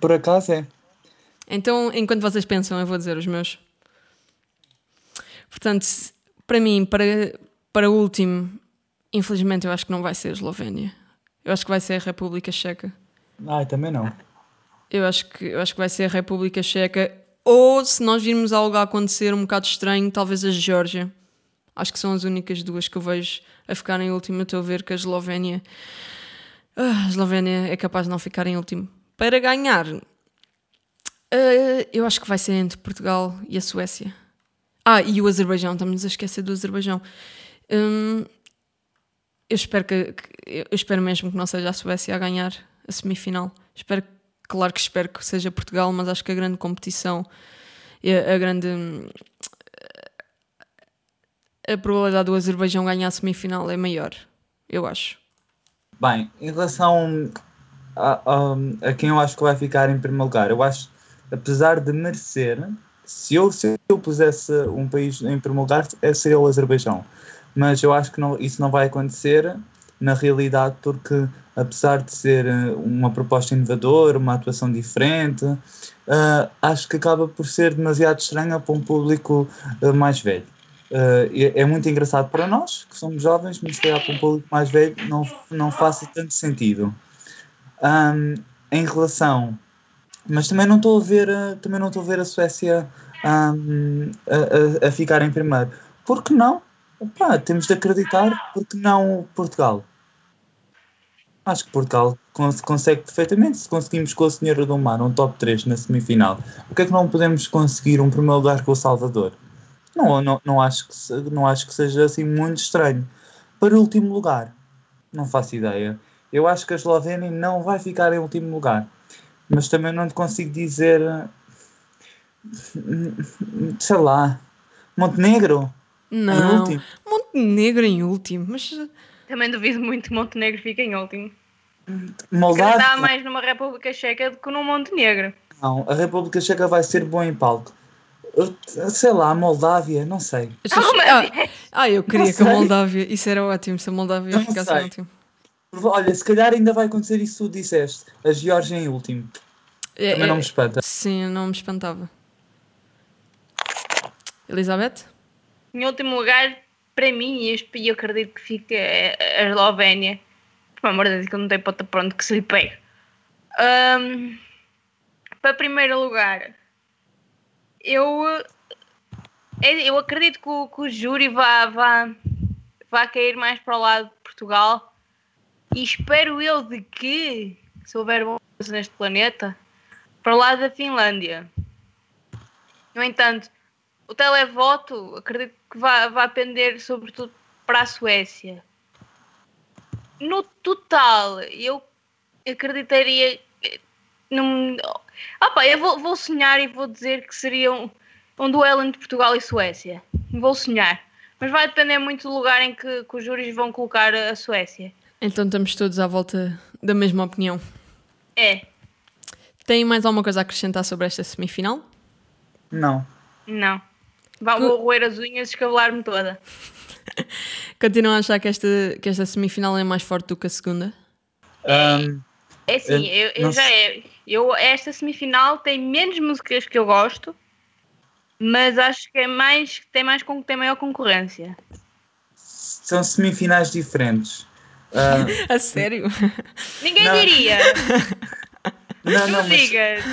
Por acaso é. Então, enquanto vocês pensam, eu vou dizer os meus. Portanto, para mim, para, para último, infelizmente eu acho que não vai ser a Eslovénia. Eu acho que vai ser a República Checa. Ai, também não. Eu acho que, eu acho que vai ser a República Checa. Ou se nós virmos algo a acontecer um bocado estranho, talvez a Geórgia. Acho que são as únicas duas que eu vejo a ficar em último. Eu Estou a ver que a Eslovénia. Ah, a Eslovénia é capaz de não ficar em último. Para ganhar, ah, eu acho que vai ser entre Portugal e a Suécia. Ah, e o Azerbaijão, estamos a esquecer do Azerbaijão. Hum, eu espero que, que- eu espero mesmo que não seja a Suécia a ganhar a semifinal. Espero, claro que espero que seja Portugal, mas acho que a grande competição a, a grande hum, a probabilidade do Azerbaijão ganhar a semifinal é maior, eu acho. Bem, em relação a, a, a quem eu acho que vai ficar em primeiro lugar, eu acho, apesar de merecer, se eu, se eu pusesse um país em primeiro lugar, é- seria o Azerbaijão. Mas eu acho que não, isso não vai acontecer na realidade, porque apesar de ser eh, uma proposta inovadora, uma atuação diferente, ah, acho que acaba por ser demasiado estranha para um público ah, mais velho. Uh, é é muito engraçado para nós, que somos jovens, mas para um público mais velho não, não faça tanto sentido. Um, em relação. Mas também não estou a ver, uh, também não estou a ver a Suécia a, a- a ficar em primeiro. Por que não? Pá, temos de acreditar, porque não Portugal? Acho que Portugal cons- consegue perfeitamente. Se conseguimos com a Senhora do Mar um top 3 na semifinal, por que é que não podemos conseguir um primeiro lugar com o Salvador? Não, não, não, acho que, não acho que seja assim muito estranho. Para o último lugar, não faço ideia. Eu acho que a Eslovénia não vai ficar em último lugar. Mas também não te consigo dizer. Sei lá. Montenegro? Em Não, último? Montenegro em último, mas também duvido muito que Montenegro fique em último. Moldávia? Acreditar mais numa República Checa do que num Montenegro. Não, a República Checa vai ser bom em palco. Sei lá, Moldávia, não sei. Ah, ah, ah, eu queria que a. Moldávia, isso era ótimo se a Moldávia Não ficasse sei. em último. Olha, se calhar ainda vai acontecer isso que tu disseste. A Geórgia em último. É- Também não é- me espanta. Sim, não me espantava. Elizabeth? Em último lugar, para mim, e eu e acredito que fique a a Eslovénia. Por amor de Deus, que eu não tenho ponta pronto que se lhe pegue. Ahm, para primeiro lugar, eu, é- eu acredito que o, que o júri vá, vá, vá cair mais para o lado de Portugal e espero eu de que, se houver bom neste planeta, para lado da Finlândia. No entanto, o televoto acredito que vai, vai pender sobretudo para a Suécia. No total, eu acreditaria eh, num. Pá, eu vou, vou sonhar e vou dizer que seria um, um duelo entre Portugal e Suécia. Vou sonhar. Mas vai depender muito do lugar em que, que os júris vão colocar a Suécia. Então estamos todos à volta da mesma opinião. É, Tem mais alguma coisa a acrescentar sobre esta semifinal? Não. não. Vá, vou roer as unhas e escabelar-me toda. <laughs> Continuam a achar que esta, que esta semifinal é mais forte do que a segunda? É assim, Eu eu, já é. Eu, esta semifinal tem menos músicas que eu gosto, mas acho que é mais tem mais tem maior concorrência. são semifinais diferentes. Ah, A sério? Ninguém Não. diria. <laughs> não, não, mas digas.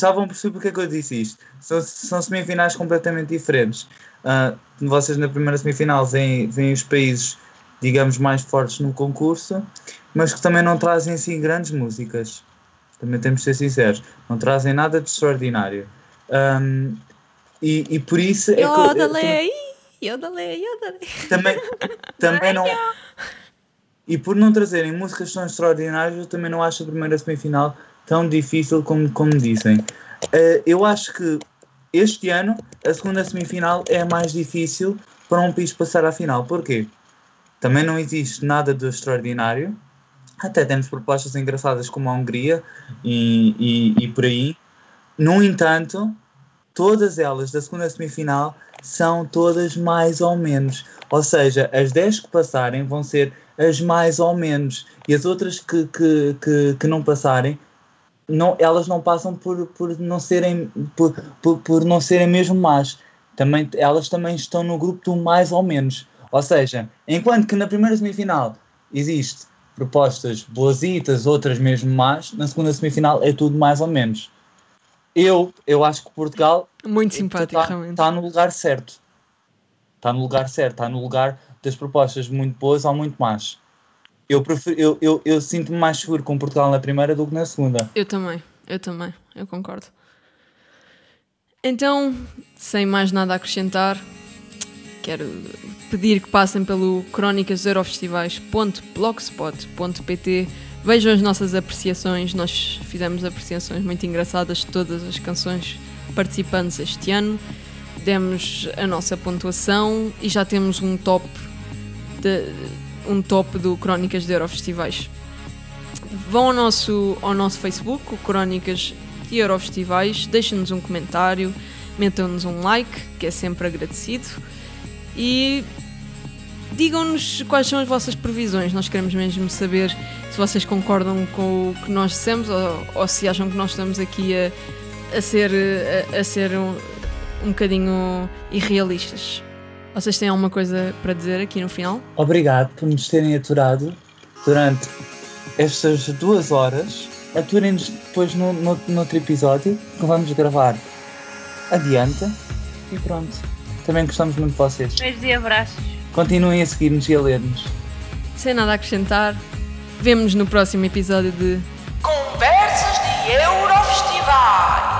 já vão perceber porque é que eu disse isto. São, são semifinais completamente diferentes. Ah, vocês na primeira semifinal veem, veem os países, digamos, mais fortes no concurso, mas que também não trazem assim grandes músicas. Também temos de ser sinceros. Não trazem nada de extraordinário. Ahm, e, e por isso é que. eu- eu-! Yodale, yodale. Também, também não. E por não trazerem músicas tão extraordinárias, eu também não acho a primeira semifinal tão difícil como, como dizem. Eh, eu acho que este ano a segunda semifinal é a mais difícil para um país passar à final. Porquê? Também não existe nada de extraordinário. Até temos propostas engraçadas como a Hungria e, e, e por aí. No entanto, todas elas da segunda semifinal são todas mais ou menos. Ou seja, as 10 que passarem vão ser as mais ou menos. E as outras que, que, que, que não passarem, não, elas não passam por, por, não serem, por, por, por não serem mesmo más. Também, elas também estão no grupo do mais ou menos. Ou seja, enquanto que na primeira semifinal existe propostas boasitas, outras mesmo más, na segunda semifinal é tudo mais ou menos. Eu, eu acho que Portugal Muito simpático, está, realmente. está no lugar certo. Está no lugar certo, está no lugar das propostas muito boas ou muito más. Eu, prefiro, eu, eu, eu sinto-me mais seguro com Portugal na primeira do que na segunda. Eu também, eu também, eu concordo. Então, sem mais nada a acrescentar, quero pedir que passem pelo crónicaseurovestivais.blogspot.pt Vejam as nossas apreciações, nós fizemos apreciações muito engraçadas de todas as canções participantes este ano. Demos a nossa pontuação e já temos um top de, um top do Crónicas de Eurofestivais. Vão ao nosso, ao nosso Facebook, o Crónicas de Eurofestivais, deixem-nos um comentário, metam-nos um like, que é sempre agradecido, e digam-nos quais são as vossas previsões. Nós queremos mesmo saber se vocês concordam com o que nós dissemos ou, ou se acham que nós estamos aqui a, a ser, a, a ser um, um bocadinho irrealistas. Vocês têm alguma coisa para dizer aqui no final? Obrigado por nos terem aturado durante estas duas horas. Aturem-nos depois no, no, no outro episódio que vamos gravar adiante. E pronto. Também gostamos muito de vocês. Beijos e abraços. Continuem a seguir-nos e a ler-nos. Sem nada a acrescentar, vemo-nos no próximo episódio de Conversas de Eurofestival.